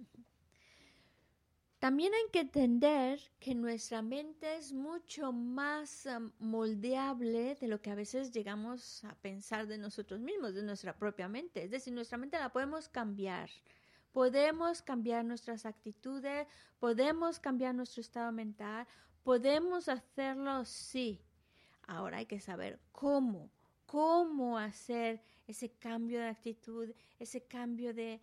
También hay que entender que nuestra mente es mucho más moldeable de lo que a veces llegamos a pensar de nosotros mismos, de nuestra propia mente. Es decir, nuestra mente la podemos cambiar. Podemos cambiar nuestras actitudes, podemos cambiar nuestro estado mental, podemos hacerlo, sí. Ahora hay que saber cómo, cómo hacer ese cambio de actitud, ese cambio de,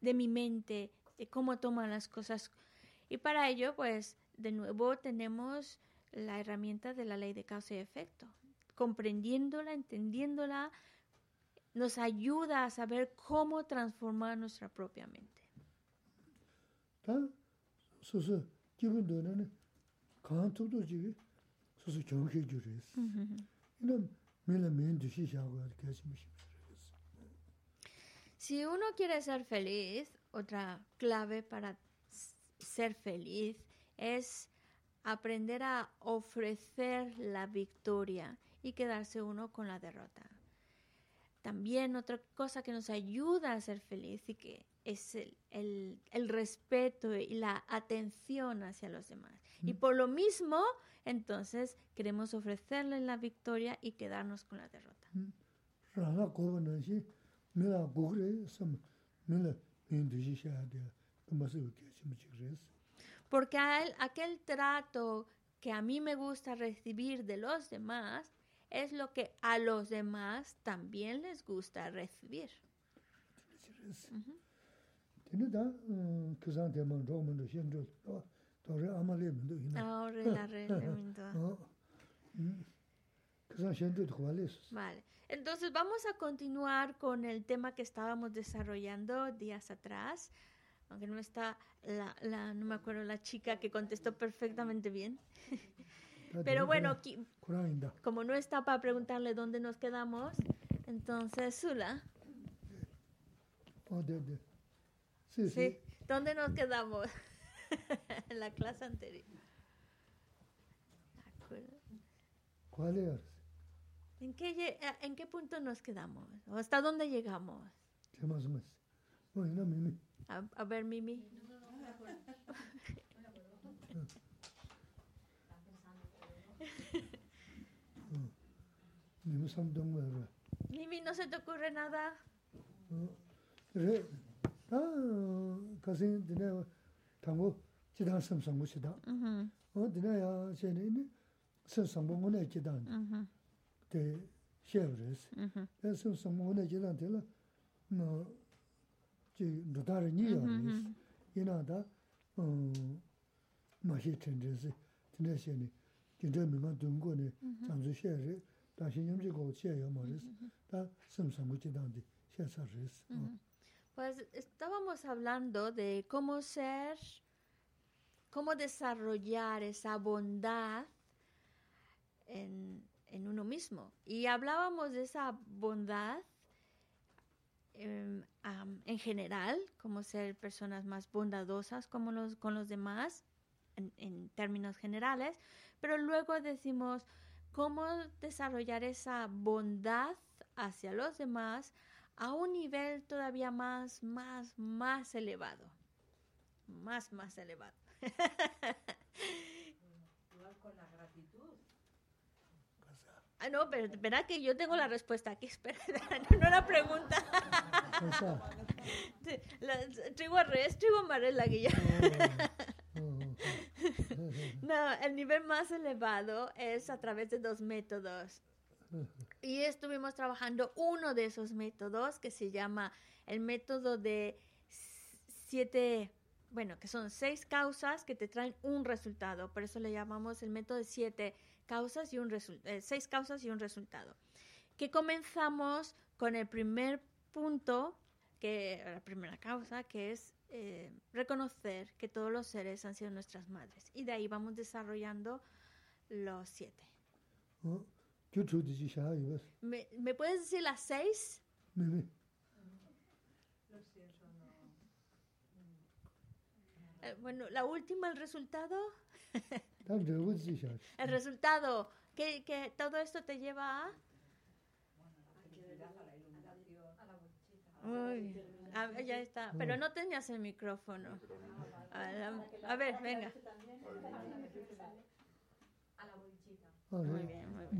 de mi mente, de cómo toman las cosas y para ello, pues, de nuevo tenemos la herramienta de la ley de causa y efecto. Comprendiéndola, entendiéndola, nos ayuda a saber cómo transformar nuestra propia mente. Si uno quiere ser feliz, otra clave para ser feliz es aprender a ofrecer la victoria y quedarse uno con la derrota. También otra cosa que nos ayuda a ser feliz y que es el, el- el respeto y la atención hacia los demás. Y Mm. por lo mismo, entonces, queremos ofrecerle la victoria y quedarnos con la derrota. rāna Porque aquel trato que a mí me gusta recibir de los demás es lo que a los demás también les gusta recibir. Lē sūs. Vale. Entonces vamos a continuar con el tema que estábamos desarrollando días atrás. Aunque no está la, la- no me acuerdo, la chica que contestó perfectamente bien. Pero bueno, como no está para preguntarle dónde nos quedamos, entonces Sula. Sī sī, sí, ¿dónde nos quedamos? en la clase anterior. ¿De acuerdo? kwa lē yā rēs. ¿En qué, ¿En qué punto nos quedamos? ¿O hasta dónde llegamos? Wā yī nā mī mī. A, a ver, Mimi. Rā. Mimi, ¿no se te ocurre nada? rē, tā kāsīng dīnā tāngu jidāng sāṃ sāṃ gu shidā. Ujú, 어 dīnā yā shēni nī sāṃ sāṃ gu ngūnā jidāng ujú, tē shē wā rēs. Gu nī sāṃ sū shē rē. Tā shē nyam shē gu shē yā mā rēs. Tā sāṃ sāṃ gu jidāng tē shē sā rēs. Ujú. Pues estábamos hablando de cómo ser, cómo desarrollar esa bondad en, en uno mismo. Y hablábamos de esa bondad em, en general, cómo ser personas más bondadosas como los, con los demás, en, en términos generales, pero luego decimos cómo desarrollar esa bondad hacia los demás a un nivel todavía más, más, más elevado. Más, más elevado. Igual con la gratitud. Ah, no, pero espera que yo tengo la respuesta aquí, espera, no la pregunta. trigo al trigo amarillo la no, el nivel más elevado es a través de dos métodos. Y estuvimos trabajando uno de esos métodos que se llama el método de siete, bueno, que son seis causas que te traen un resultado. Por eso le llamamos el método de siete causas y un eh, seis causas y un resultado. Que comenzamos con el primer punto, que la primera causa, que es eh, reconocer que todos los seres han sido nuestras madres. Y de ahí vamos desarrollando los siete. ¿Me, ¿me puedes decir las seis? Eh, bueno, la última, el resultado. el resultado, que, que todo esto te lleva a... Uy, ya está, pero no tenías el micrófono. A, la, a ver, venga. Muy bien, muy bien.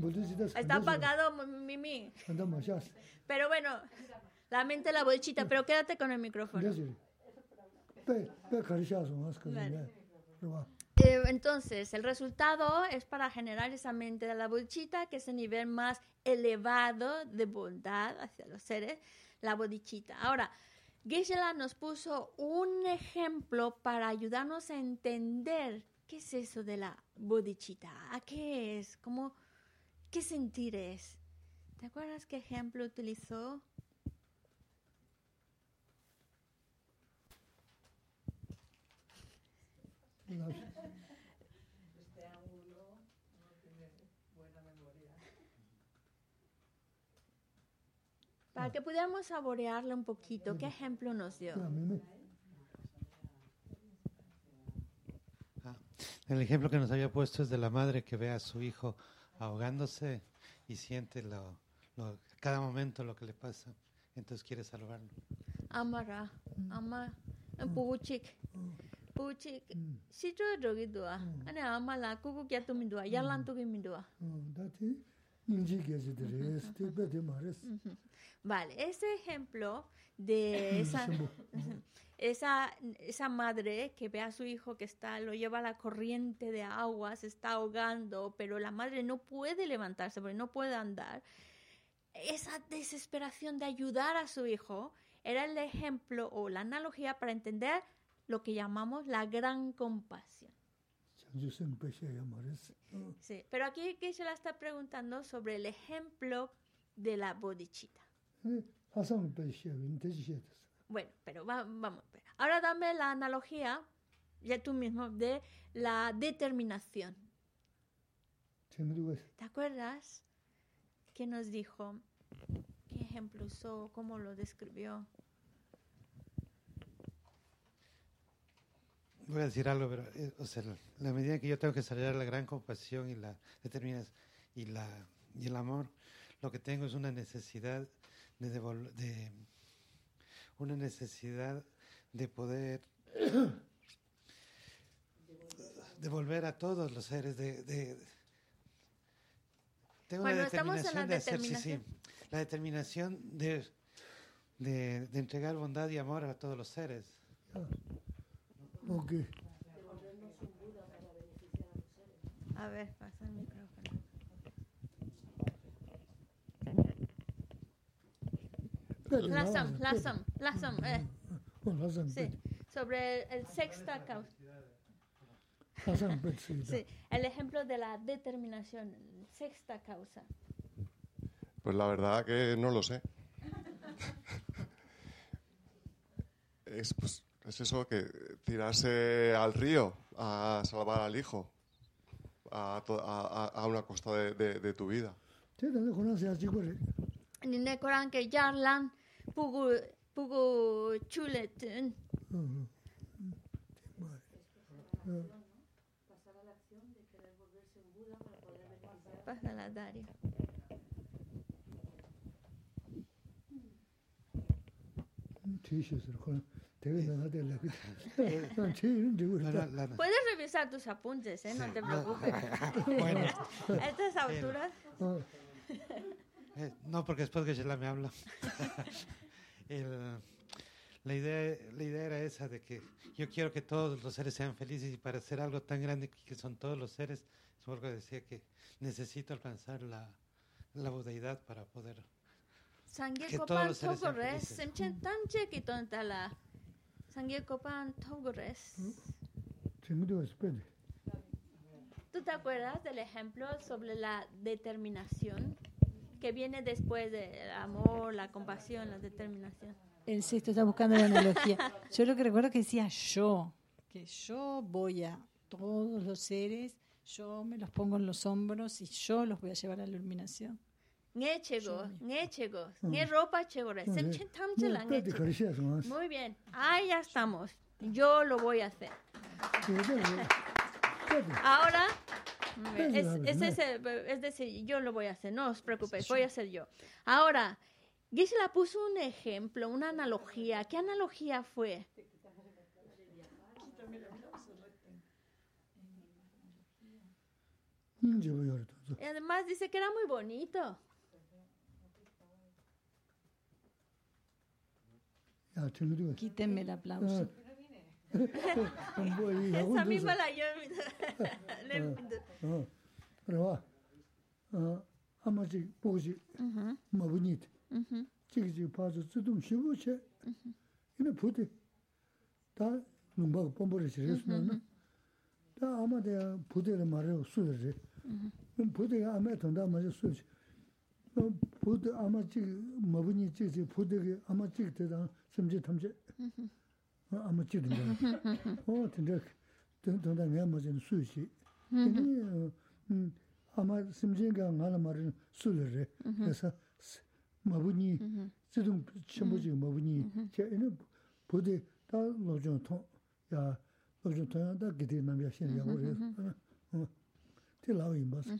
Está apagado, Mimi. Pero bueno, la mente la bolchita, pero quédate con el micrófono entonces, el resultado es para generar esa mente de la bolchita, que es el nivel más elevado de bondad hacia los seres, la bodichita. Ahora, Geshe-la nos puso un ejemplo para ayudarnos a entender qué es eso de la bodichita, a qué es, cómo, qué sentir es. ¿Te acuerdas qué ejemplo utilizó? No sé. Este ángulo no tiene buena memoria. Para que pudiéramos saborearlo un poquito, ¿qué ejemplo nos dio? Ah, el ejemplo que nos había puesto es de la madre que ve a su hijo ahogándose y siente lo, lo, cada momento lo que le pasa. Entonces quiere salvarlo. Amara, ama, empuchik uchi mm. si cho rogi dwa mm. ane ama la kuku kya tumi dwa ya mm. lan tuki mi dwa dati nji kya si dre mm-hmm. es te mares mm-hmm. vale ese ejemplo de esa esa esa madre que ve a su hijo que está lo lleva a la corriente de agua se está ahogando pero la madre no puede levantarse porque no puede andar. Esa desesperación de ayudar a su hijo era el ejemplo o la analogía para entender lo que llamamos la gran compasión. Sí, pero aquí que se la está preguntando sobre el ejemplo de la bodichita. Bueno, pero va, vamos. Ahora dame la analogía, ya tú mismo, de la determinación. ¿Te acuerdas? ¿Qué nos dijo? ¿Qué ejemplo usó? ¿Cómo lo describió? Voy a decir algo, pero eh, o sea, la, la medida en que yo tengo que desarrollar la gran compasión y la determinación y la y el amor, lo que tengo es una necesidad de devol- de una necesidad de poder devolver a todos los seres de, de- tengo Bueno, en determinación la de hacer sí, sí, determinación. la determinación de, de de entregar bondad y amor a todos los seres. Ok. A ver, pasa el micrófono. Lasam, Lasam, Lasam. Sí, sobre el, sexta causa. sí, el ejemplo de la determinación, sexta causa. Pues la verdad que no lo sé. es pues, es eso que tirarse al río a salvar al hijo, a, to, una costa de, tu vida. De querer volverse un Buda para poder Puedes revisar tus apuntes, ¿eh? No te preocupes. bueno, A estas alturas. 어 Eh, no, porque después que Sheila me habla. El- la, idea, la idea era esa de que yo quiero que todos los seres sean felices y para hacer algo tan grande que son todos los seres, Sorgo decía que necesito alcanzar la, la budeidad para poder. Que todos los seres sean felices. 상게 copan tongures. ¿Tú te acuerdas del ejemplo sobre la determinación que viene después del amor, la compasión, la determinación? El sexto está buscando la analogía. Yo lo que recuerdo que decía yo, que yo voy a todos los seres, yo me los pongo en los hombros y yo los voy a llevar a la iluminación. Nge chego, nge ropa chego. Muy bien, ahí ya estamos. Yo lo voy a hacer. Ahora, mm, es, es, decir, yo lo voy a hacer, no os preocupéis, voy a hacer yo. Ahora, Gisela puso un ejemplo, una analogía. ¿Qué analogía fue? Y además dice que era muy bonito. 야 재미도 Quítenme el aplauso. 뭐이 Esa 하고 misma la yo. le- 어 그래와 어 아마지 보지 뭐보니 Ujú. 지기 봐서自动 쉬고체 이네 부대 다 농바 뻔뻔히 지렸으면 다 아마데 부대를 말해 수르지 그럼 부대가 아마 돈다 맞아 수지 어 부대 아마 지 뭐보니 지지 부대가 아마 지 되다 심지 탐지 어 아마 지든다 어 근데 돈 돈다 내가 맞은 수지 음 아마 심지가 나라 말은 수르래 그래서 마부니 지금 전부지 마부니 제는 보대 다 로정 통야 로정 통다 기대 남야 신이야 우리 어 틀라고 임바스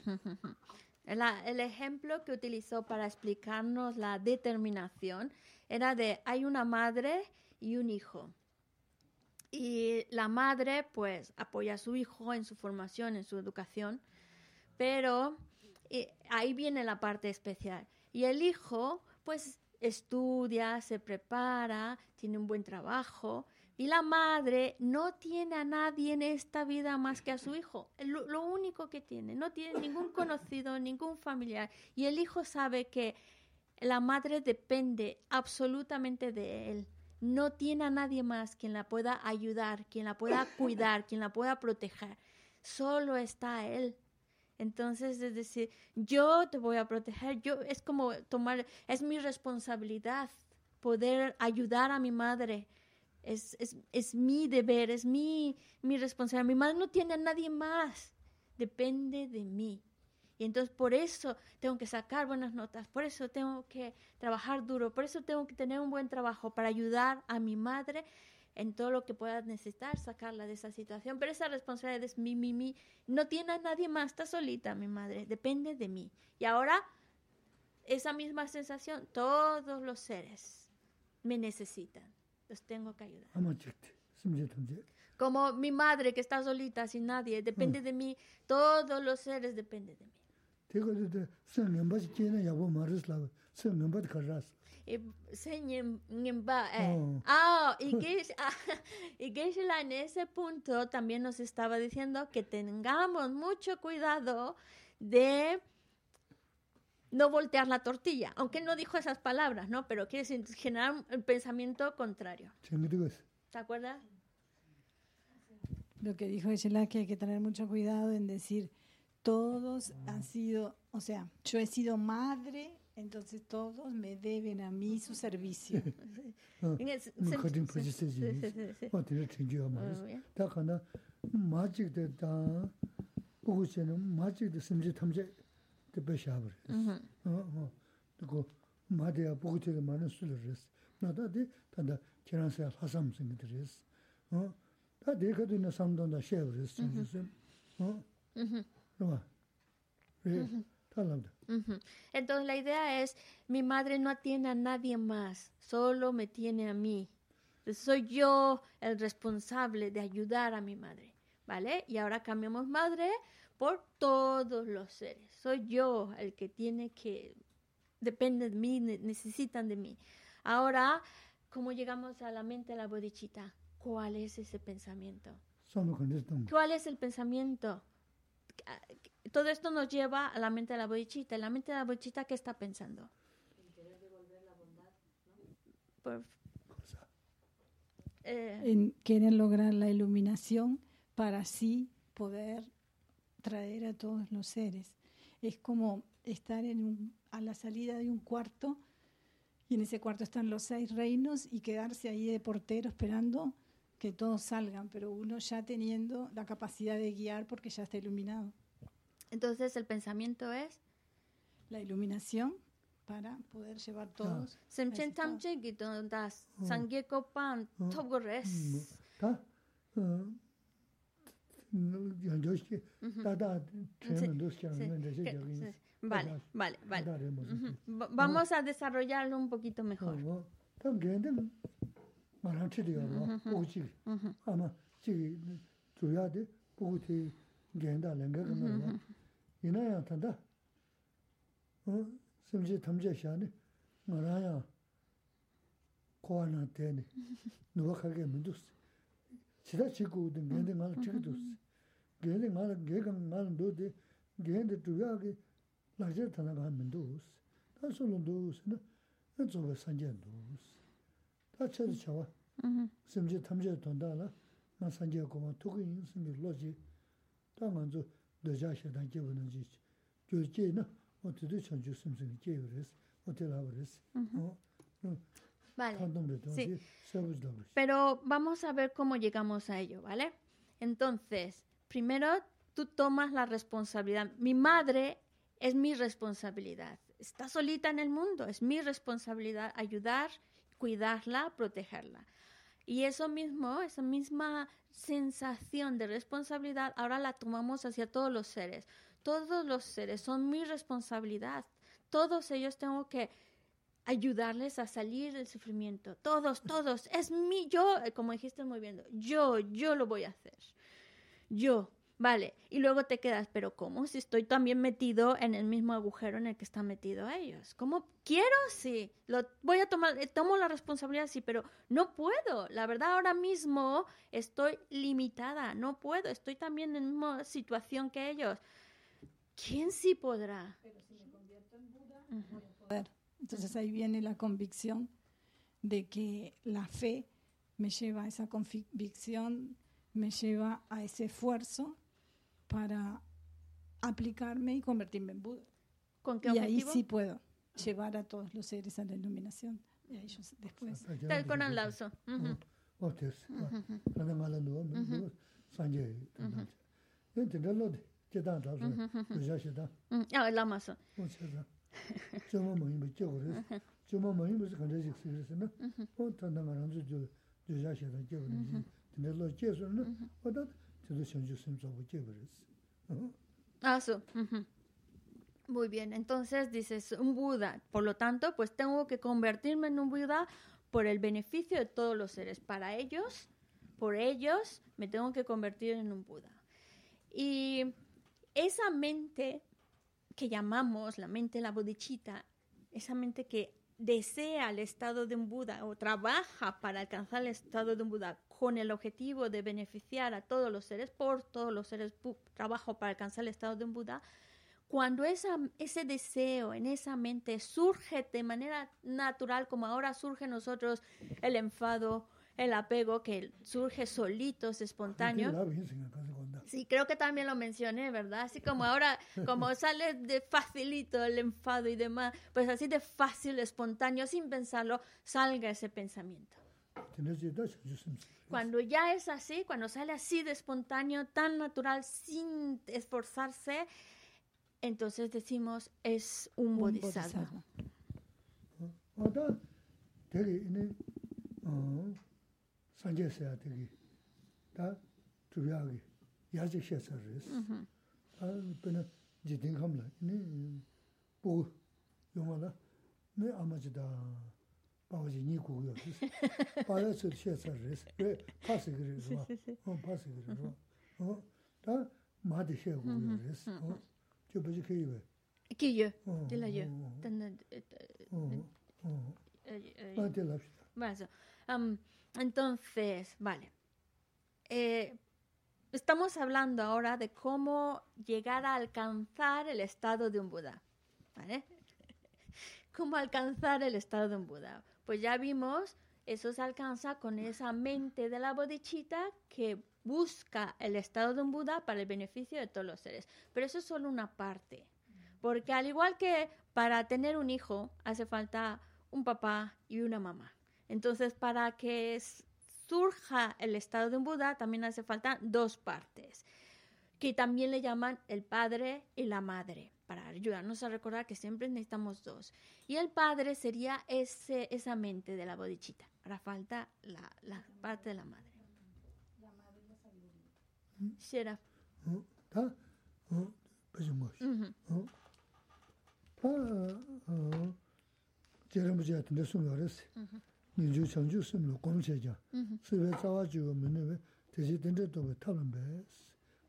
El ejemplo que utilizó para explicarnos la determinación era de hay una madre y un hijo. Y la madre, pues, apoya a su hijo en su formación, en su educación, pero eh, ahí viene la parte especial. Y el hijo, pues, estudia, se prepara, tiene un buen trabajo, y la madre no tiene a nadie en esta vida más que a su hijo. Lo, único que tiene. No tiene ningún conocido, ningún familiar. Y el hijo sabe que la madre depende absolutamente de él. No tiene a nadie más quien la pueda ayudar, quien la pueda cuidar, quien la pueda proteger. Solo está él. Entonces, es decir, yo te voy a proteger. Yo es como tomar, es mi responsabilidad poder ayudar a mi madre es, es, es mi deber, es mi, mi responsabilidad. Mi madre no tiene a nadie más, depende de mí. Y entonces por eso tengo que sacar buenas notas, por eso tengo que trabajar duro, por eso tengo que tener un buen trabajo para ayudar a mi madre en todo lo que pueda necesitar, sacarla de esa situación. Pero esa responsabilidad es mi, mi, mi. No tiene a nadie más, está solita mi madre, depende de mí. Y ahora, esa misma sensación, todos los seres me necesitan los tengo que ayudar. Como mi madre que está solita, sin nadie, depende de mí, todos los seres dependen de mí. Ah, y Geshe-la en ese punto también nos estaba diciendo que tengamos mucho cuidado de no voltear la tortilla, aunque no dijo esas palabras, ¿no? Pero quiere generar un pensamiento contrario. ¿Te acuerdas? Lo que dijo Echela que hay que tener mucho cuidado en decir, todos han sido, o sea, yo he sido madre, entonces todos me deben a mí su servicio. pe res. Diko sula res. Na tanda hasam res. Kadu samdanda res. Rwa. Entonces la idea es, mi madre no tiene a nadie más, solo me tiene a mí. Soy yo el responsable de ayudar a mi madre, ¿vale? Y ahora cambiamos madre por todos los seres. Soy yo el que tiene que, depende de mí, necesitan de mí. Ahora, ¿cómo llegamos a la mente de la bodichita? ¿Cuál es ese pensamiento? ¿Cuál es el pensamiento? Todo esto nos lleva a la mente de la bodichita. La mente de la bodichita, ¿qué está pensando? En querer devolver la bondad, Por, eh, en querer lograr la iluminación para así poder traer a todos los seres. Es como estar en un, a la salida de un cuarto y en ese cuarto están los seis reinos y quedarse ahí de portero esperando que todos salgan, pero uno ya teniendo la capacidad de guiar porque ya está iluminado. Entonces el pensamiento es la iluminación para poder llevar todos. Vale, vale, vale. Vamos a desarrollarlo un poquito mejor. Vale. Sí. Pero vamos a ver cómo llegamos a ello, ¿vale? Entonces, primero tú tomas la responsabilidad. Mi madre es mi responsabilidad. Está solita en el mundo, es mi responsabilidad ayudar, cuidarla, protegerla. Y eso mismo, esa misma sensación de responsabilidad, ahora la tomamos hacia todos los seres. Todos los seres son mi responsabilidad. Todos ellos tengo que ayudarles a salir del sufrimiento. Todos, todos, es mi, yo, como dijiste muy bien, yo, yo lo voy a hacer. Yo, vale. Y luego te quedas, pero ¿cómo? Si estoy también metido en el mismo agujero en el que están metidos ellos. ¿Cómo quiero? Sí. Lo voy a tomar, eh, tomo la responsabilidad, sí, pero no puedo. La verdad, ahora mismo estoy limitada, no puedo. Estoy también en la misma situación que ellos. ¿Quién sí podrá? poder. Entonces ahí viene la convicción de que la fe me lleva a esa convicción, me lleva a ese esfuerzo para aplicarme y convertirme en Buda. ¿Con qué Y ahí sí puedo llevar a todos los seres a la iluminación. Y a ellos después. Tal con el sanje yen lo de da ya Ah, el o se na o jo je ore de lo je so na o da je de xiong ju sim zo wo je ore Ah, ujú. Muy bien, entonces dices un Buda, por lo tanto, pues tengo que convertirme en un Buda por el beneficio de todos los seres. Para ellos, por ellos, me tengo que convertir en un Buda. Y esa mente que llamamos la mente la bodhicitta, esa mente que desea el estado de un Buda o trabaja para alcanzar el estado de un Buda con el objetivo de beneficiar a todos los seres, por todos los seres, trabajo para alcanzar el estado de un Buda, cuando esa, ese deseo en esa mente surge de manera natural, como ahora surge en nosotros el enfado, el apego, que surge solitos, espontáneo, Sí, creo que también lo mencioné, ¿verdad? Así como ahora, como sale de facilito el enfado y demás, pues así de fácil, espontáneo, sin pensarlo, salga ese pensamiento. Cuando ya es así, cuando sale así de espontáneo, tan natural, sin esforzarse, entonces decimos es un Un bodhisattva. bodhisattva. 어, 다 되게 이네 어 산제세야 되게 다 주야기 야지 셰서스 아 근데 지딩 감라 이네 보 용하나 네 아마지다 바오지 니고요 바야서 셰서스 왜 파스 그래서 어 파스 그래서 어다 마디 셰고요 그래서 어저 뭐지 그게 Que yo, 어 dile yo. 어 Ten- eh, eh, 어 eh, eh, 어 될 합시다 Bueno, eso. Am, entonces, vale. Eh, estamos hablando ahora de cómo llegar a alcanzar el estado de un Buda. ¿Vale? ¿Cómo alcanzar el estado de un Buda? Pues ya vimos, eso se alcanza con esa mente de la bodhicitta que busca el estado de un Buda para el beneficio de todos los seres. Pero eso es solo una parte. Porque al igual que para tener un hijo hace falta un papá y una mamá. Entonces, para que surja el estado de un Buda, también hace falta dos partes, que también le llaman el padre y la madre, para ayudarnos a recordar que siempre necesitamos dos. Y el padre sería ese, esa mente de la bodichita. Ahora falta la, la parte de la madre. La madre y la sabiduría. Uh -huh. nilju chanchu simlo gom checha, mm-hmm. siwe tsawa chigo minewe teshi tenze tobe tablan bes.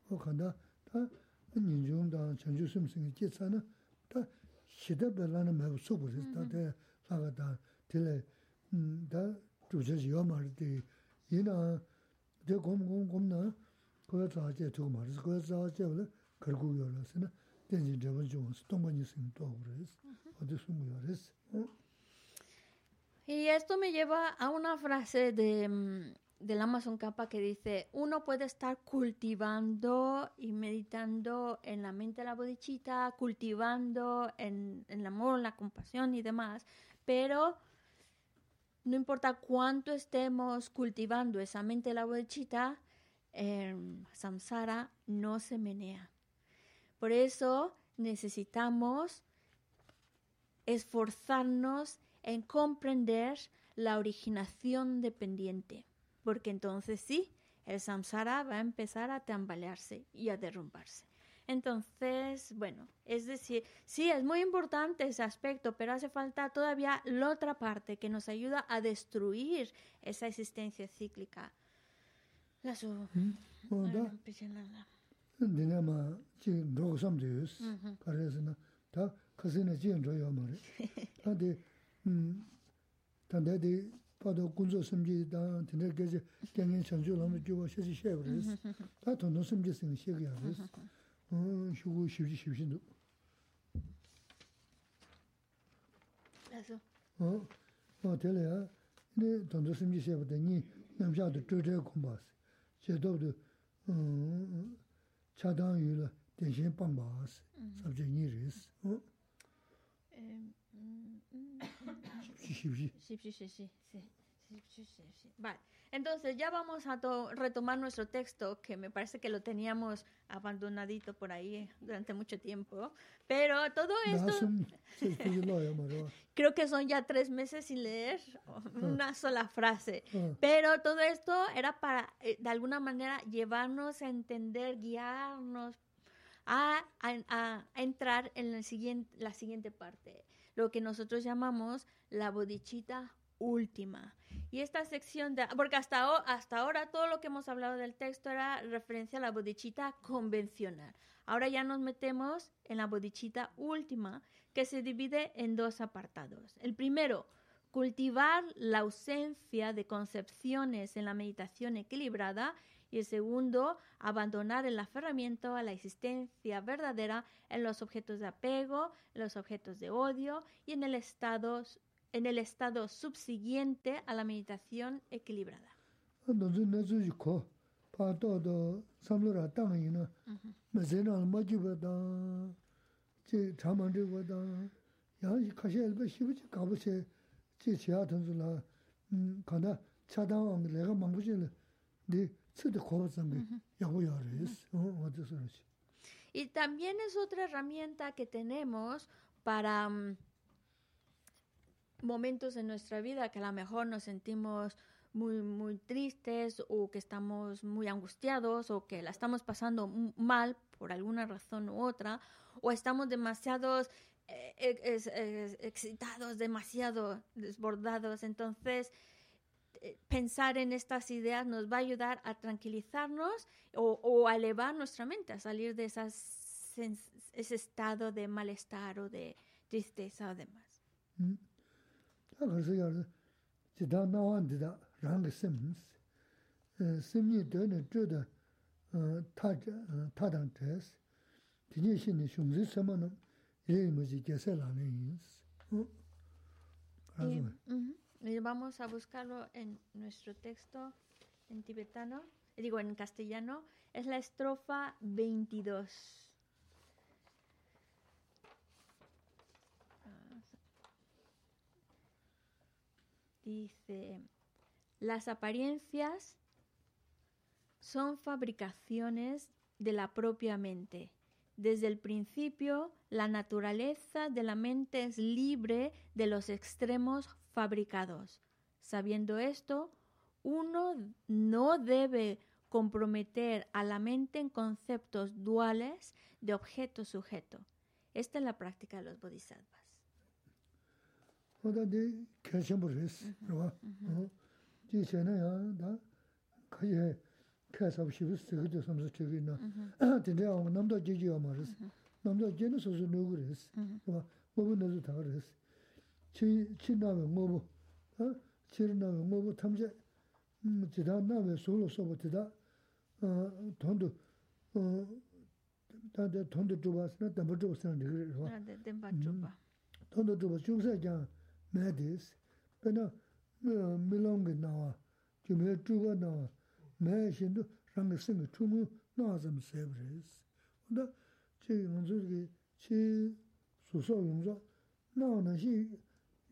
O kanda ta nilju da chanchu sim singe ki tsana ta shida belana mebu sobo resi, ta mm-hmm. te laga mm, ta tile ta chucha chiyo mara te ina te gom gom gom na kuya tsawa che tuku mara resi, kuya tsawa che wala kargu yo la sina tenzi dreban chigo tongpa nyi singe togo resi, mm-hmm. odi sungu yo resi. Y esto me lleva a una frase de, mm, del Amazon Kappa que dice, uno puede estar cultivando y meditando en la mente de la bodhicitta, cultivando en, en el amor, la compasión y demás, pero no importa cuánto estemos cultivando esa mente de la bodhicitta, em, samsara no se menea. Por eso necesitamos esforzarnos en comprender la originación dependiente, porque entonces sí, el samsara va a empezar a tambalearse y a derrumbarse. Entonces, bueno, es decir, sí, es muy importante ese aspecto, pero hace falta todavía la otra parte que nos ayuda a destruir esa existencia cíclica. La su... tanda di pado kunzo samji dan tanda gaji gyangan chanchu lama gyuwa shashi shaya waris, ta tondo samji singa shaya gaya waris, shugu shibji shibshindu. Lazo. O, tela ya, ini tondo samji shaya wada nyi namshaadu chochaya kumbasi, chedobdo chadang yula denshin pambasi, sabja nyi ris. Vale, entonces ya vamos a retomar nuestro texto, que me parece que lo teníamos abandonadito por ahí eh, durante mucho tiempo, pero todo esto... creo que son ya tres meses sin leer una sola frase, pero todo esto era para, eh, de alguna manera, llevarnos a entender, guiarnos a, a entrar en siguiente, la siguiente parte lo que nosotros llamamos la bodichita última. Y esta sección de, porque hasta, hasta ahora todo lo que hemos hablado del texto era referencia a la bodichita convencional. Ahora ya nos metemos en la bodichita última, que se divide en dos apartados. El primero, cultivar la ausencia de concepciones en la meditación equilibrada y el segundo, abandonar el aferramiento a la existencia verdadera en los objetos de apego, en los objetos de odio y en el estado, en el estado subsiguiente a la meditación equilibrada. Y también es otra herramienta que tenemos para mm, momentos en nuestra vida que a lo mejor nos sentimos muy, muy tristes o que estamos muy angustiados o que la estamos pasando mal por alguna razón u otra o estamos demasiados eh, excitados, demasiado desbordados. Entonces, eh, pensar en estas ideas nos va a ayudar a tranquilizarnos o, a elevar nuestra mente, a salir de esas, ese estado de malestar o de tristeza o demás vamos a buscarlo en nuestro texto en tibetano, eh, digo en castellano, es la estrofa 22. Ah, Dice, las apariencias son fabricaciones de la propia mente. Desde el principio, la naturaleza de la mente es libre de los extremos fabricados. Sabiendo esto, uno no debe comprometer a la mente en conceptos duales de objeto-sujeto. Esta es la práctica de los bodhisattvas. chi chi na we mo bo ha? Chi na we mo bo tham je mm, ti da na we so lo so bo ti da thon du da de thon mm. du du ba sa da bo du sa de ge ro da de ba du ba thon du du ba chu sa ja me des pe na mi long ge na wa ji me du ba na wa me shin du rang ge sing chu mu na za mi se bre da chi ngun zu ge chi su so yong zo na na shi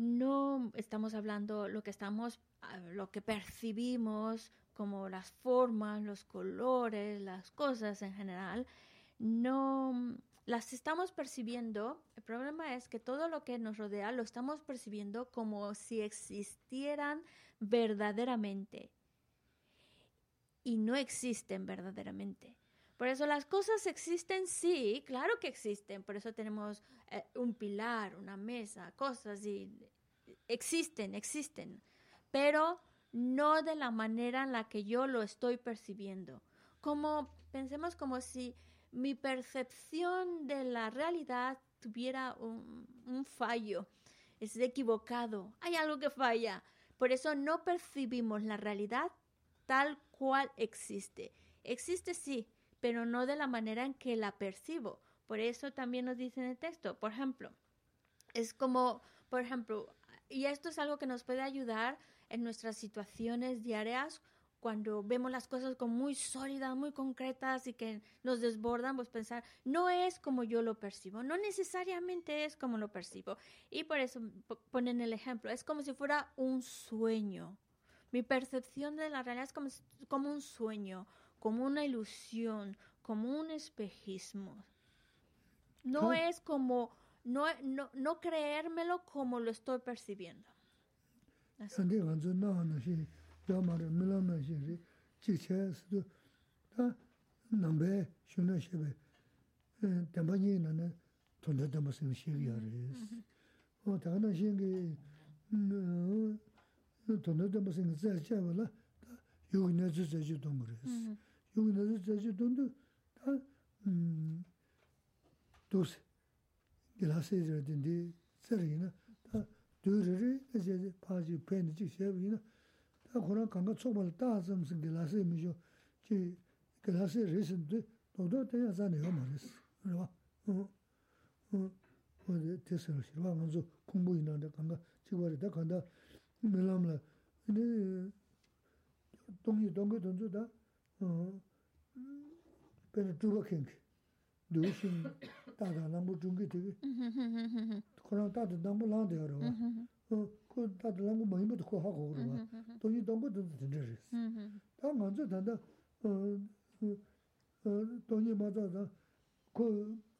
no estamos hablando lo que estamos, ah, lo que percibimos como las formas, los colores, las cosas en general, no las estamos percibiendo. El problema es que todo lo que nos rodea lo estamos percibiendo como si existieran verdaderamente y no existen verdaderamente. Por eso las cosas existen, sí, claro que existen. Por eso tenemos eh, un pilar, una mesa, cosas y existen, existen. Pero no de la manera en la que yo lo estoy percibiendo. Como pensemos como si mi percepción de la realidad tuviera un, un fallo, es equivocado, hay algo que falla. Por eso no percibimos la realidad tal cual existe. Existe sí, pero no de la manera en que la percibo. Por eso también nos dice en el texto, por ejemplo, es como, por ejemplo, y esto es algo que nos puede ayudar en nuestras situaciones diarias cuando vemos las cosas como muy sólidas, muy concretas y que nos desbordan, pues pensar, no es como yo lo percibo, no necesariamente es como lo percibo. Y por eso ponen el ejemplo, es como si fuera un sueño. Mi percepción de la realidad es como, como un sueño, como una ilusión, como un espejismo. No es como, no, no, no creérmelo como lo estoy percibiendo. Así. 여기 내서 제주 돈도 다 음. 도스 글라세즈 된디 서리나 다 드르르 이제 파지 펜이 지세비나 다 그런 강가 초벌 다 점슨 글라세 미죠 지 글라세 레슨데 도도 때야 자네요 말스 그러와 어 어디 테스로 싫어 먼저 공부 있는데 강가 지버리다 간다 밀람라 근데 동이 동거 돈주다 pēne dhūwa kēngi, dhūwa shīngi, tātā nāmbu dhūngi tēgi, kōrāng tātā nāmbu lāndi yā rāwa, kō tātā nāmbu māyīmbu tā kō hā kō rāwa, tōngi dōngu dhūngi tīndi rīs. Tā ngā tsā tānda, tōngi mā tsā tā, kō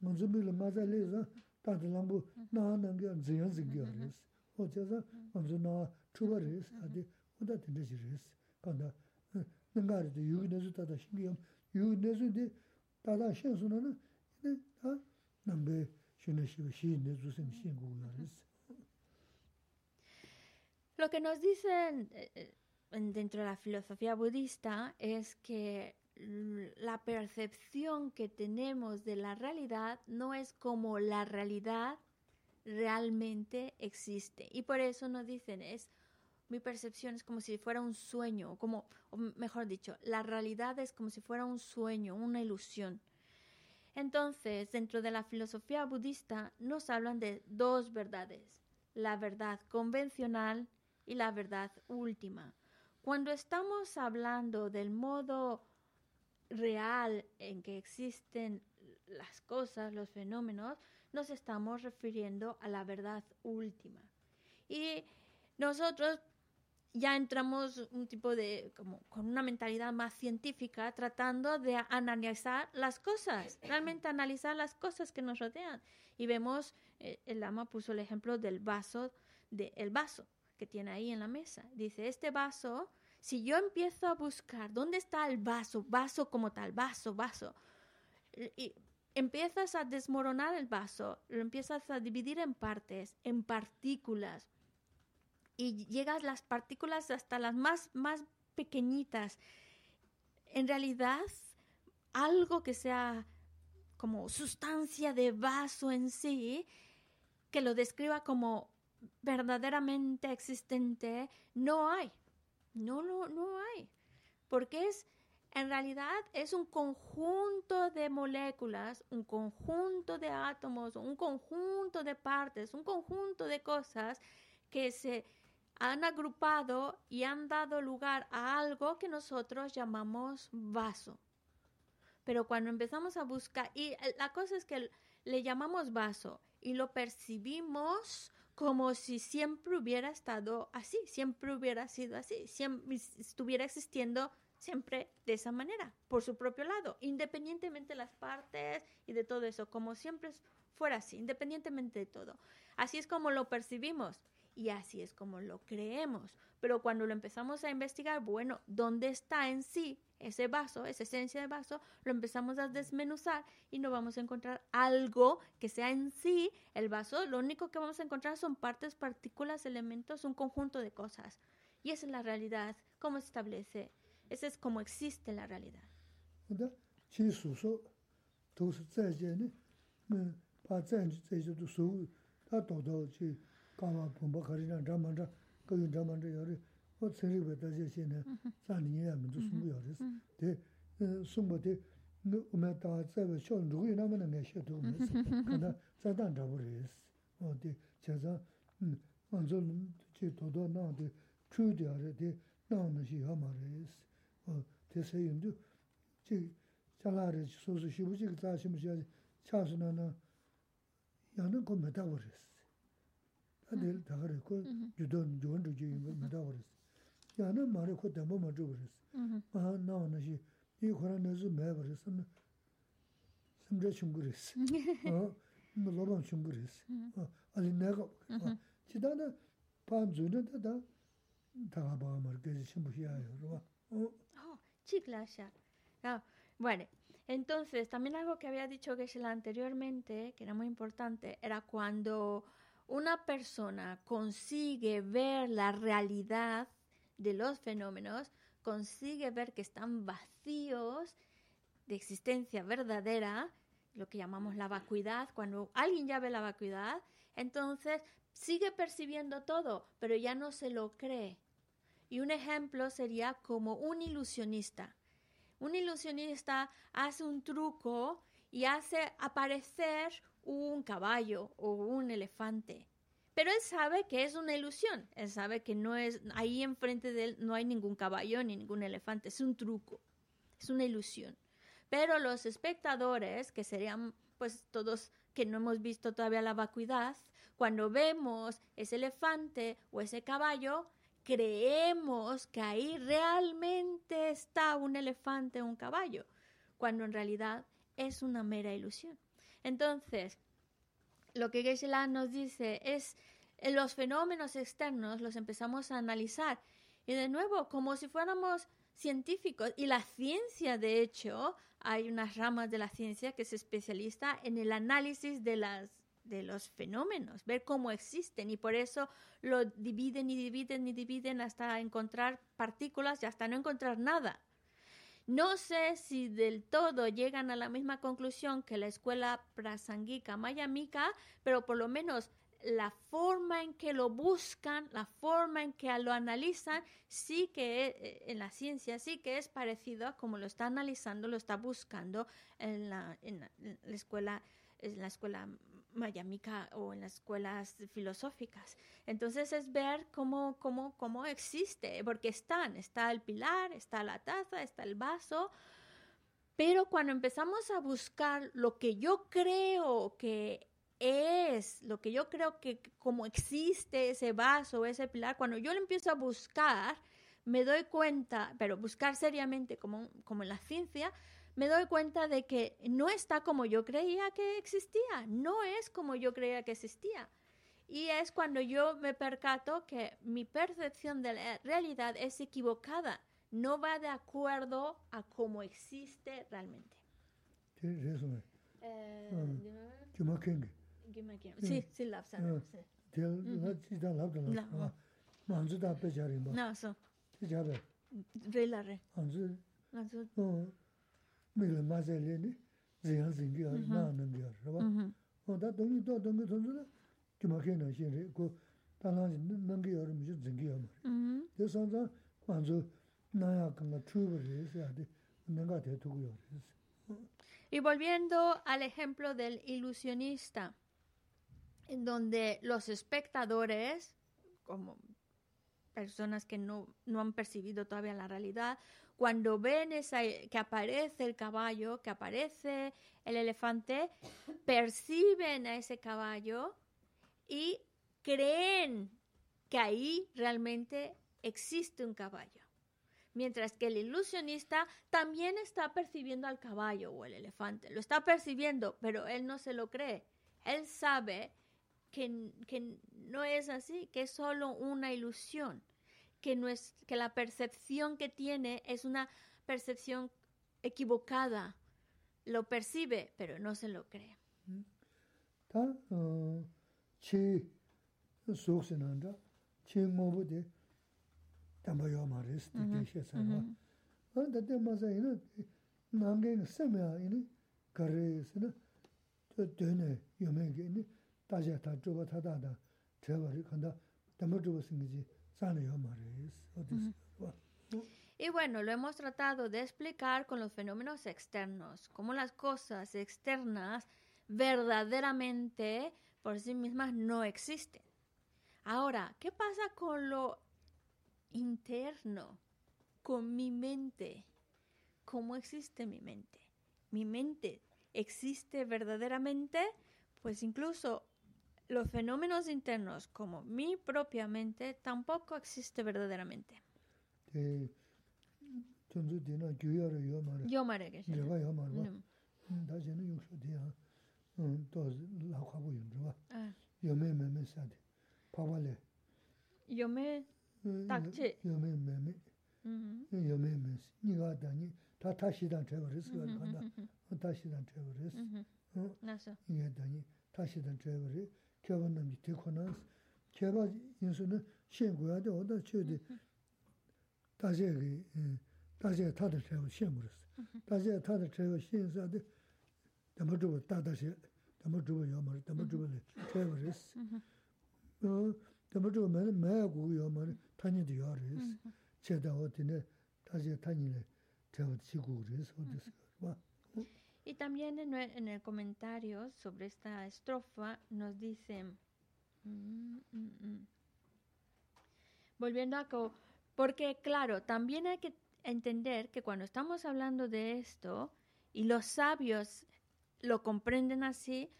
ngā tsā mīla mā tsā lē sā, tātā nāmbu nā nāngi yā dziyān zingi yā rīs, o tsā sā ngā tsā nā chūwa rīs, tā tī, o tā tīndi rīs, kāndā, 능가리도 유기내서 다다 신기함 유기내서디 다다 신수는 다 남배 신의 시시 주신 신고가 Lo que nos dicen eh, eh, dentro de la filosofía budista es que la percepción que tenemos de la realidad no es como la realidad realmente existe. Y por eso nos dicen, es mi percepción es como si fuera un sueño, como, o mejor dicho, la realidad es como si fuera un sueño, una ilusión. Entonces, dentro de la filosofía budista nos hablan de dos verdades, la verdad convencional y la verdad última. Cuando estamos hablando del modo real en que existen las cosas, los fenómenos, nos estamos refiriendo a la verdad última. Y nosotros ya entramos un tipo de, como con una mentalidad más científica, tratando de analizar las cosas, realmente analizar las cosas que nos rodean. Y vemos, eh, el ama puso el ejemplo del vaso, del vaso que tiene ahí en la mesa. Dice, este vaso, si yo empiezo a buscar dónde está el vaso, vaso como tal, vaso, vaso, y empiezas a desmoronar el vaso, lo empiezas a dividir en partes, en partículas, y llegas las partículas hasta las más, más pequeñitas. En realidad, algo que sea como sustancia de vaso en sí, que lo describa como verdaderamente existente no hay. No, no, no hay. Porque es, en realidad, es un conjunto de moléculas, un conjunto de átomos, un conjunto de partes, un conjunto de cosas que se han agrupado y han dado lugar a algo que nosotros llamamos vaso. Pero cuando empezamos a buscar, y la cosa es que le llamamos vaso y lo percibimos como si siempre hubiera estado así, siempre hubiera sido así, siempre estuviera existiendo siempre de esa manera, por su propio lado, independientemente de las partes y de todo eso, como siempre fuera así, independientemente de todo. Así es como lo percibimos y así es como lo creemos. Pero cuando lo empezamos a investigar, bueno, ¿dónde está en sí ese vaso, esa esencia de vaso? Lo empezamos a desmenuzar y no vamos a encontrar algo que sea en sí el vaso. Lo único que vamos a encontrar son partes, partículas, elementos, un conjunto de cosas. Y esa es la realidad, cómo se establece. Esa es como existe la realidad. 근데 지 수소 도스 자제네 네 바잔지 제주도 수 다도도 지 가마 본바 가리나 잠만자 그 잠만자 요리 뭐 세리베 다제시네 산이야 문도 숨고요레스 데 숨보데 너 오메다 자베 쇼 누구이 나면은 내 쇼도 메스 근데 자단 잡으레스 어디 제가 음 먼저 지 도도 나한테 추디하레데 나오는 시 하마레스 어 대세윤도 지 잘라레 소소 시부지 자심지 차스나나 야는 거 메타버스 다들 다 그래 그 주던 좋은 주지 메타버스 야는 말에 그 담보 맞어 버렸어 아 나오는 시이 코로나즈 메버스 심제 충분했어 어 뭐로 충분했어 어 아니 내가 지다는 반 주는 다 다가 봐 말게 심부시야요 어 Sí, claro. Ah, bueno, entonces también algo que había dicho Geshe-la anteriormente, que era muy importante, era cuando una persona consigue ver la realidad de los fenómenos, consigue ver que están vacíos de existencia verdadera, lo que llamamos la vacuidad, cuando alguien ya ve la vacuidad, entonces sigue percibiendo todo, pero ya no se lo cree. Y un ejemplo sería como un ilusionista. Un ilusionista hace un truco y hace aparecer un caballo o un elefante. Pero él sabe que es una ilusión. Él sabe que no es ahí enfrente de él no hay ningún caballo ni ningún elefante. Es un truco. Es una ilusión. Pero los espectadores, que serían pues todos que no hemos visto todavía la vacuidad, cuando vemos ese elefante o ese caballo, creemos que ahí realmente está un elefante o un caballo, cuando en realidad es una mera ilusión. Entonces, lo que geshe nos dice es eh, los fenómenos externos los empezamos a analizar y de nuevo como si fuéramos científicos y la ciencia de hecho hay unas ramas de la ciencia que se especializa en el análisis de las de los fenómenos, ver cómo existen y por eso lo dividen y dividen y dividen hasta encontrar partículas y hasta no encontrar nada. No sé si del todo llegan a la misma conclusión que la escuela prasanguica mayamika, pero por lo menos la forma en que lo buscan, la forma en que lo analizan, sí que eh, en la ciencia sí que es parecido a como lo está analizando, lo está buscando en la, en la, en la escuela en la escuela mayamica o en las escuelas filosóficas. Entonces es ver cómo, cómo, cómo existe, porque están, está el pilar, está la taza, está el vaso, pero cuando empezamos a buscar lo que yo creo que es, lo que yo creo que como existe ese vaso, ese pilar, cuando yo lo empiezo a buscar, me doy cuenta, pero buscar seriamente como, como en la ciencia, me doy cuenta de que no está como yo creía que existía, no es como yo creía que existía. Y es cuando yo me percato que mi percepción de la realidad es equivocada, no va de acuerdo a cómo existe realmente. Sí, sí, la No, eso. Re la re. Mīla māsā lé nī, ziyāng zīngi yā, nā nāngi yā, rā bā. O tā tōngi tō tōngi tōngi rā, kī mā kē nā xīn rē, kō tā nā nāngi yā rā mī shī zīngi yā mā rē. Tē sāng sāng mā dzō nā yā kāngā chū bā rē sā yā dē, nāngā tē tūgu yā rē sā. Y volviendo al ejemplo del ilusionista, en donde los espectadores, como personas que no, no han percibido todavía la realidad, cuando ven esa, que aparece el caballo, que aparece el elefante, perciben a ese caballo y creen que ahí realmente existe un caballo. Mientras que el ilusionista también está percibiendo al caballo o el elefante. Lo está percibiendo, pero él no se lo cree. Él sabe que, no es así, que es solo una ilusión, que, no es, que la percepción que tiene es una percepción equivocada. Lo percibe, pero no se lo cree. Y bueno, lo hemos tratado de explicar con los fenómenos externos, cómo las cosas externas verdaderamente por sí mismas no existen. Ahora, ¿qué pasa con lo interno, con mi mente? ¿Cómo existe mi mente? ¿Mi mente existe verdaderamente? Pues incluso los fenómenos internos como mi propia mente tampoco existe verdaderamente. kyaba nami teko nansi. Kyaba yinsu na shen guya de oda che de dajaya ki, dajaya tada chaywa shen murasi. Dajaya tada chaywa shen sa de dama dhruva tada she, dama dhruva yamari, dama dhruva le chaywa resi. Dama dhruva mani maya gugu yamari tanyi di yarisi. Che da oda ne dajaya tanyi le chaywa chi gugu resi. Y también en, el- en el comentario sobre esta estrofa nos dicen, mm, mm, mm. volviendo a co- porque claro, también hay que entender que cuando estamos hablando de esto y los sabios lo comprenden así,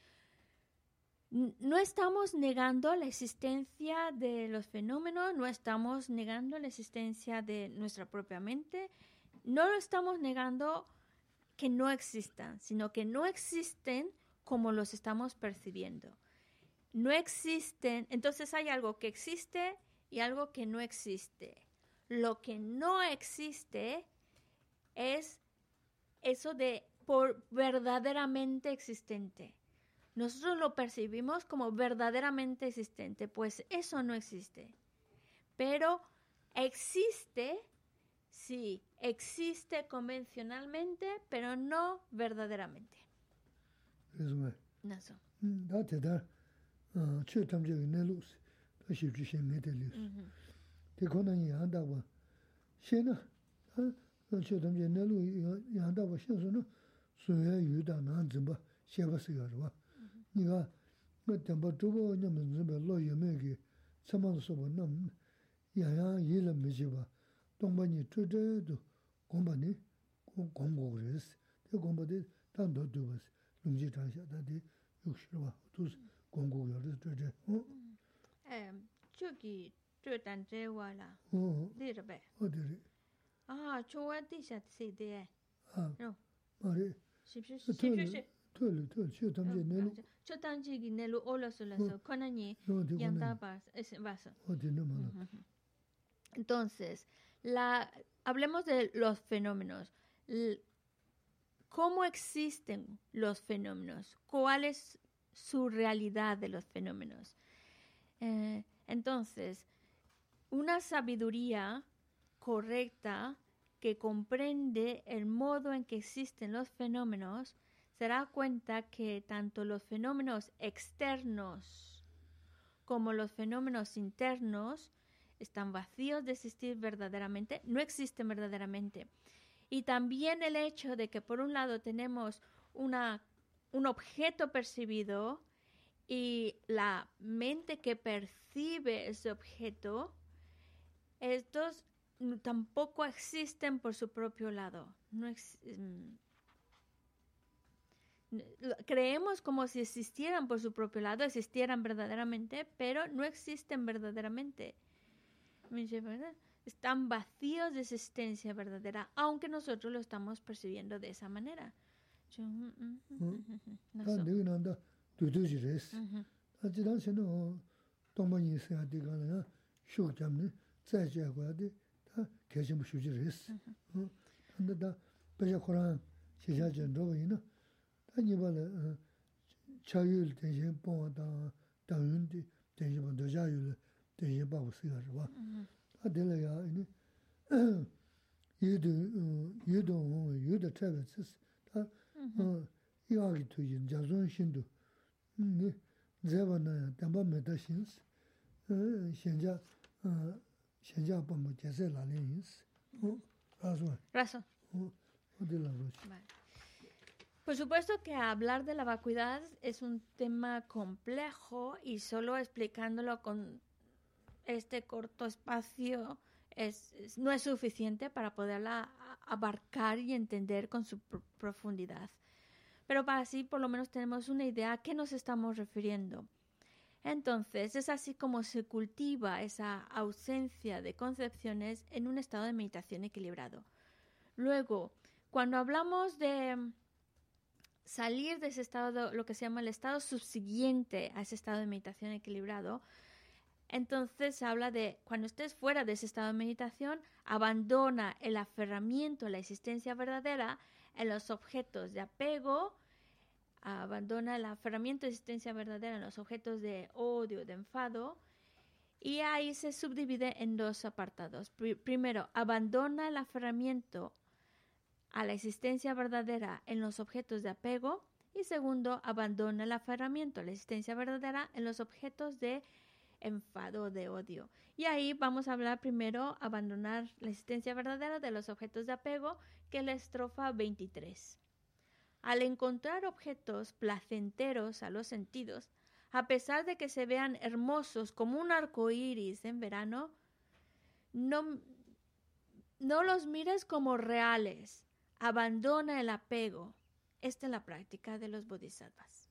no estamos negando la existencia de los fenómenos, no estamos negando la existencia de nuestra propia mente, no lo estamos negando que no existan, sino que no existen como los estamos percibiendo. No existen, entonces hay algo que existe y algo que no existe. Lo que no existe es eso de por verdaderamente existente. Nosotros lo percibimos como verdaderamente existente, pues eso no existe. Pero existe, sí, existe convencionalmente, pero no verdaderamente. es Resume. Naso. Hmm, da te da ah, che tam je ne lu si. Da shi ji shen me de li. Mhm. Te ko na yan da wa. She na. Ah, ha che tam je ne lu yan da wa she su na. Su ya yu da na zin ba she ba si ga wa. Mhm. Ni ga ma tem ba tu bo nyam zin ba lo yu me gi. Sa ma su ba nam. Ya ya yi la me ji ba. Dong ba ni tu de du. gomba ni gomgo gres te gomba de tan do do bas lumji tan sha da de yukshirwa tus gomgo yoris de de em chogi to tan je wala de re be o de re ah chowa ti sha se de ah no mari ship ship ship tolu tolu shio tamze nelo cho tamze gi nelo ola so la so kona ni yanda bas es bas o de no mala entonces la hablemos de los fenómenos. ¿Cómo existen los fenómenos? ¿Cuál es su realidad de los fenómenos? Eh, entonces, una sabiduría correcta que comprende el modo en que existen los fenómenos se dará cuenta que tanto los fenómenos externos como los fenómenos internos están vacíos de existir verdaderamente, no existen verdaderamente. Y también el hecho de que por un lado tenemos una, un objeto percibido y la mente que percibe ese objeto estos tampoco existen por su propio lado. No mm, creemos como si existieran por su propio lado, existieran verdaderamente, pero no existen verdaderamente. Están vacíos de existencia verdadera, aunque nosotros lo estamos percibiendo de esa manera. Yo, mm, mm, mm, Mm. mm, mm, no 다 so- 내가 난다 두두지 레스 Ujú. 다 지난번에 어 동반이 있어야 되가나 쇼 잡네 자제 거야 돼다 계속 쉬지 레스 어 근데 다 배자 코란 시자전 로이나 아니 발에 자율 대신 보다 당연히 대신 뭐 자율 대신 바고 쓰여 봐 Ujú. 아 될래야 이니 유도 유도 유도 트래버스 다 어, 이야기 투인 자존 신도 네 제바나 담바 메다신스 어 현자 어 현자 범 제세 라린스 어 라소 Razón. 어 어디라고 Vale. Por supuesto que hablar de la vacuidad es un tema complejo y solo explicándolo con este corto espacio es, es- no es suficiente para poderla abarcar y entender con su pro- profundidad. Pero para así por lo menos tenemos una idea a qué nos estamos refiriendo. Entonces, es así como se cultiva esa ausencia de concepciones en un estado de meditación equilibrado. Luego, cuando hablamos de salir de ese estado, lo que se llama el estado subsiguiente a ese estado de meditación equilibrado, entonces habla de cuando estés fuera de ese estado de meditación, abandona el aferramiento a la existencia verdadera en los objetos de apego, abandona el aferramiento a la existencia verdadera en los objetos de odio, de enfado, y ahí se subdivide en dos apartados. Pri- primero, abandona el aferramiento a la existencia verdadera en los objetos de apego y segundo, abandona el aferramiento a la existencia verdadera en los objetos de enfado, de odio. Y ahí vamos a hablar primero, abandonar la existencia verdadera de los objetos de apego, que es la estrofa 23. Al encontrar objetos placenteros a los sentidos, a pesar de que se vean hermosos como un arco iris en verano, no, no los mires como reales. Abandona el apego. Esta es la práctica de los bodhisattvas.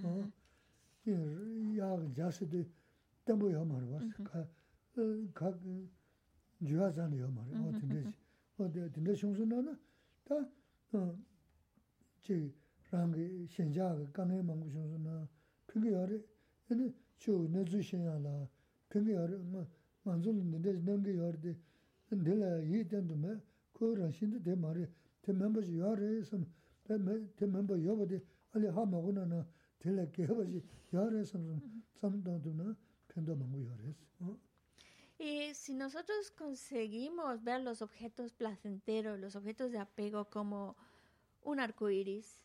오늘 근데 다 듣는 야구도 왔어 어 야, 자세도 때문에 말이 왔어 가각 주하자는 요 말이 어 근데 어디 근데 송선나나 다어 제 랑게 현자가 간에 망고 송선나 그게 열에 근데 저 내주셔야라 그게 열에 뭐 만족인데 넘게 열데 내가 이때도 그런 신도 대 말이 대 멤버지 열에서 대 멤버 여버데 알리 하마고나 나 될게 해버지 열에서 삼도도나 편도 망고 열에서 어 Y si nosotros conseguimos ver los objetos placenteros, los objetos de apego como un arco iris,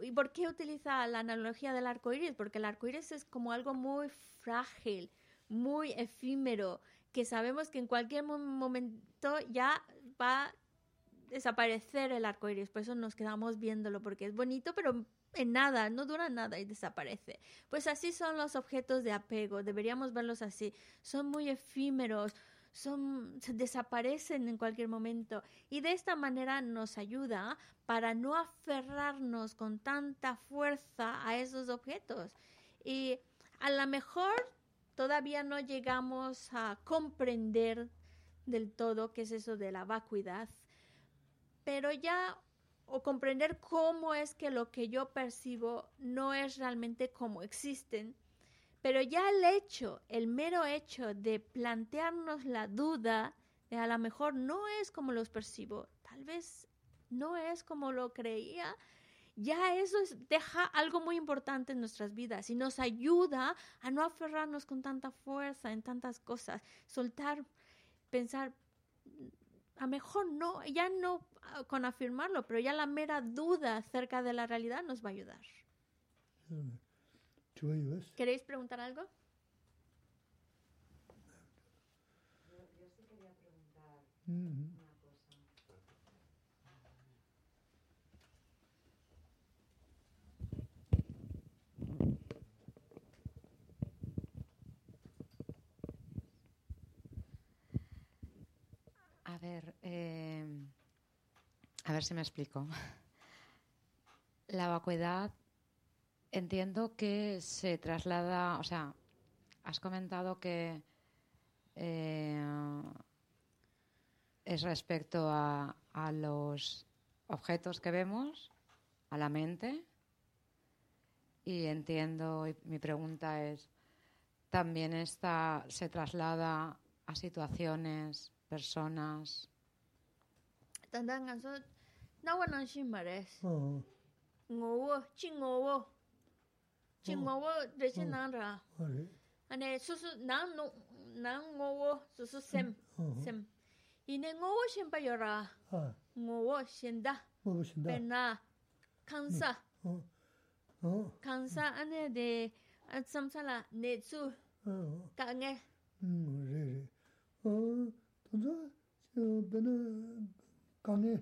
¿y por qué utiliza la analogía del arco iris? Porque el arco iris es como algo muy frágil, muy efímero, que sabemos que en cualquier mo- momento ya va a desaparecer el arco iris. Por eso nos quedamos viéndolo, porque es bonito, pero en nada, no dura nada y desaparece. Pues así son los objetos de apego, deberíamos verlos así. Son muy efímeros, son, se desaparecen en cualquier momento. Y de esta manera nos ayuda para no aferrarnos con tanta fuerza a esos objetos. Y a lo mejor todavía no llegamos a comprender del todo qué es eso de la vacuidad, pero ya o comprender cómo es que lo que yo percibo no es realmente como existen, pero ya el hecho, el mero hecho de plantearnos la duda de a lo mejor no es como los percibo, tal vez no es como lo creía, ya eso es- deja algo muy importante en nuestras vidas y nos ayuda a no aferrarnos con tanta fuerza en tantas cosas, soltar, pensar, a mejor no, ya no ah, con afirmarlo, pero ya la mera duda acerca de la realidad nos va a ayudar. Mm. ¿Queréis preguntar algo? Yo, sí quería preguntar. Algo? 음 A ver si me explico. La vacuidad entiendo que se traslada, o sea, has comentado que eh, es respecto a, a los objetos que vemos, a la mente, y entiendo, y mi pregunta es, también está, se traslada a situaciones, personas. Tanda nga so, nawa nang shi mares. Hmm. Ngowo, chi ngowo. Chi hmm. ngowo rechi hmm. nang ra. Ane susu nang no, nang ngowo susu sem, sem. Ine ngowo shenpa yora. Ngowo shenda. Ngowo shenda. Pena, kansa. Kansa ane de, samsala netsu. Ka nge. Re re. 래, 그래. 어, 동서, 저, 배는 강에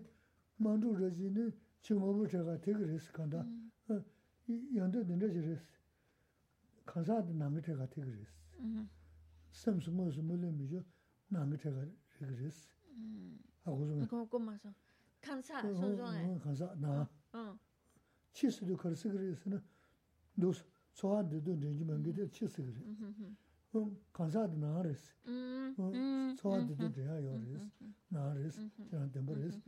만두 러지는 증업을 제가 되게 그랬을 간다. 어, 이 연도 내려 그랬어. 간사도 남의 제가 되게 그랬어. 샘스 무슨 물론 미죠. 남의 제가 그랬어. 하고 좀 Ko ko maso. Kansa 어, so so 어, nge. 어, 간사 나 어. 치스도 그래서 그랬으나 너 소화도 내주면 그때 치스 그래. 어, 간사도 나랬어. 음. 어, 음. 소화도 돼야 요랬어. 나랬어. 저한테 뭐랬어.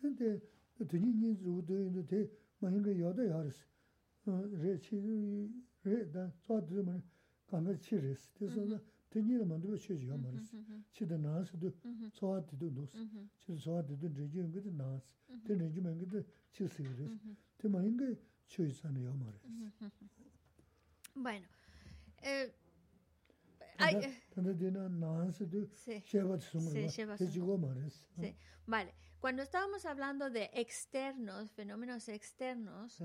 근데 드니니 주도 있는데 많은 여다 야랬어. 어, 레치 레다 소화도 뭐 감을 치랬어. 그래서 드니를 만들어 쳐줘 말했어. 치다 나서도 소화도 넣었어. 치다 소화도 되지 그때 나왔어. 되지면 그때 치스 그랬어. 그 많은 게 쳐있잖아요 말했어. Bueno. Eh, Eh. Sí. Vale, cuando estábamos hablando de externos, fenómenos externos,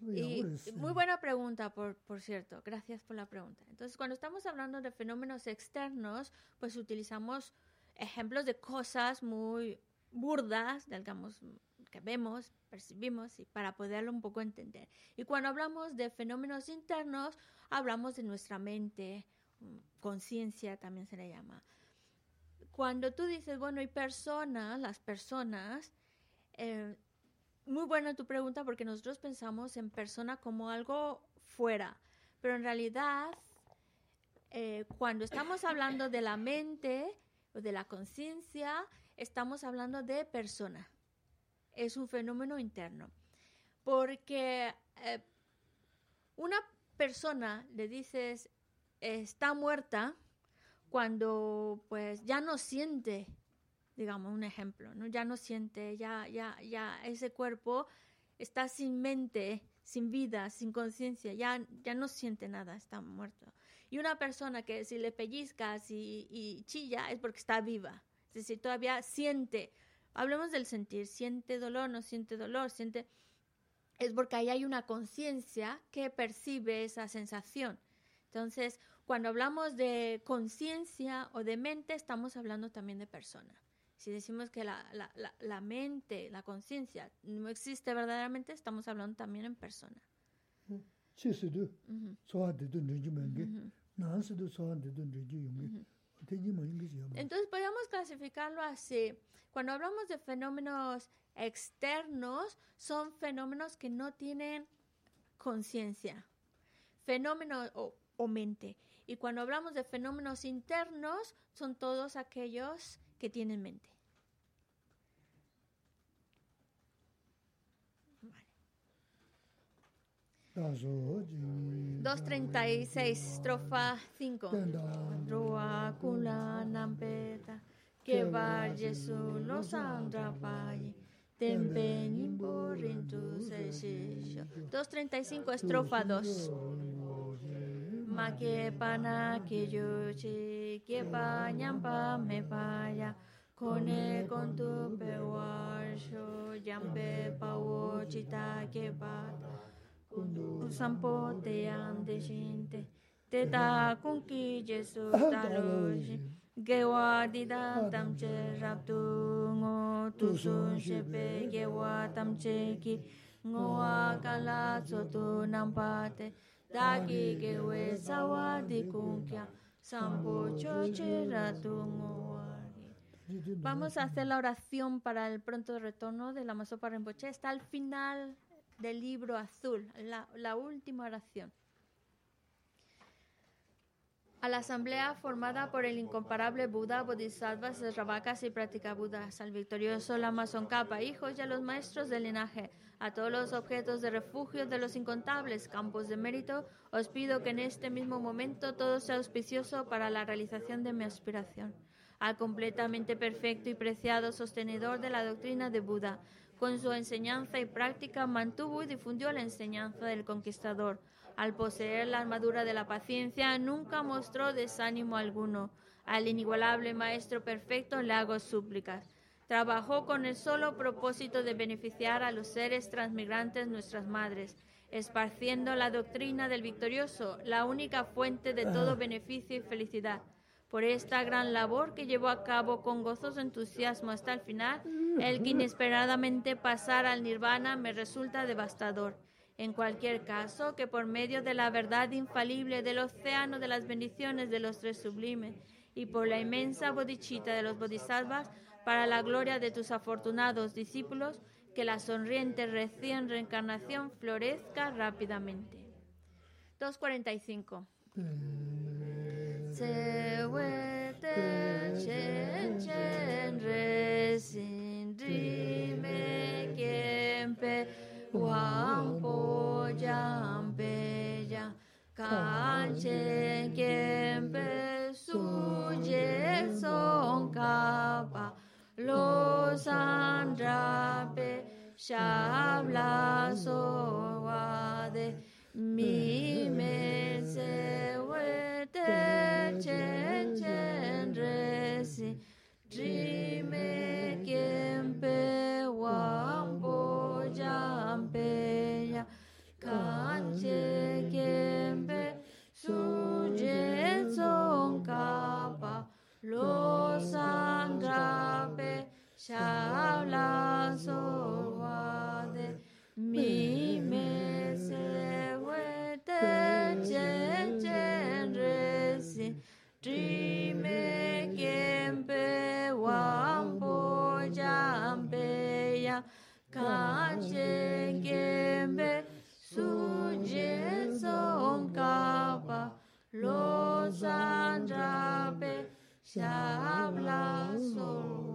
y muy buena pregunta, por, por cierto, gracias por la pregunta. Entonces, cuando estamos hablando de fenómenos externos, pues utilizamos ejemplos de cosas muy burdas, digamos, que vemos, percibimos, y para poderlo un poco entender. Y cuando hablamos de fenómenos internos, hablamos de nuestra mente, conciencia también se le llama cuando tú dices, bueno, hay personas, las personas, eh, muy buena tu pregunta porque nosotros pensamos en persona como algo fuera, pero en realidad, eh, cuando estamos hablando de la mente o de la conciencia, estamos hablando de persona. Es un fenómeno interno. Porque eh, una persona le dices, está muerta, cuando pues ya no siente, digamos un ejemplo, ¿no? Ya no siente, ya, ya, ya ese cuerpo está sin mente, sin vida, sin conciencia, ya, ya no siente nada, está muerto. Y una persona que si le pellizcas y, y chilla es porque está viva, es decir, todavía siente, hablemos del sentir, siente dolor, no siente dolor, siente, es porque ahí hay una conciencia que percibe esa sensación. Entonces, cuando hablamos de conciencia o de mente, estamos hablando también de persona. Si decimos que la, la, la, mente, la conciencia, no existe verdaderamente, estamos hablando también en persona. Entonces podríamos clasificarlo así. Cuando hablamos de fenómenos externos, son fenómenos que no tienen conciencia. Fenómenos o o mente. Y cuando hablamos de fenómenos internos, son todos aquellos que tienen mente. 다소 236, estrofa 5. Roa kula nampeta, que va Jesús los andrapaye, tempe nimbo rintu se shisho. 235, estrofa 2. Ma que pana que yo che, que pa nyampa me paya, cone con tu pewarsho, yampe pa wo chita que pa. Sampo te ande shinte, te da kunki Jesu taloshi, gewa dida tamche raptu ngo tu sun shepe gewa tamche ki. Ngo akala sotu nampate, Vamos a hacer la oración para el pronto retorno de la Masopa Rinpoche. Está al final del libro azul, la, última oración. A la asamblea formada por el incomparable Buda, Bodhisattvas, Ravakas y Budas, al victorioso Lama Tsongkhapa, hijos y a los maestros del linaje, a todos los objetos de refugio de los incontables campos de mérito, os pido que en este mismo momento todo sea auspicioso para la realización de mi aspiración. Al completamente perfecto y preciado sostenedor de la doctrina de Buda, con su enseñanza y práctica mantuvo y difundió la enseñanza del conquistador al poseer la armadura de la paciencia, nunca mostró desánimo alguno. Al inigualable Maestro Perfecto le hago súplicas. Trabajó con el solo propósito de beneficiar a los seres transmigrantes nuestras madres, esparciendo la doctrina del victorioso, la única fuente de todo beneficio y felicidad. Por esta gran labor que llevó a cabo con gozoso entusiasmo hasta el final, el que inesperadamente pasara al nirvana me resulta devastador. En cualquier caso, que por medio de la verdad infalible del océano de las bendiciones de los tres sublimes y por la inmensa bodichita de los bodhisattvas, para la gloria de tus afortunados discípulos, que la sonriente recién reencarnación florezca rápidamente. 245. Wang po jang pe jang los andrape shabla soade mi me se wete chen chen resi dreaming Chao la solwa mi me se huete chen chen resin tri me kempe wampo jampe ya kanchen kempe suje som kapa lo sandrape Shabla solwa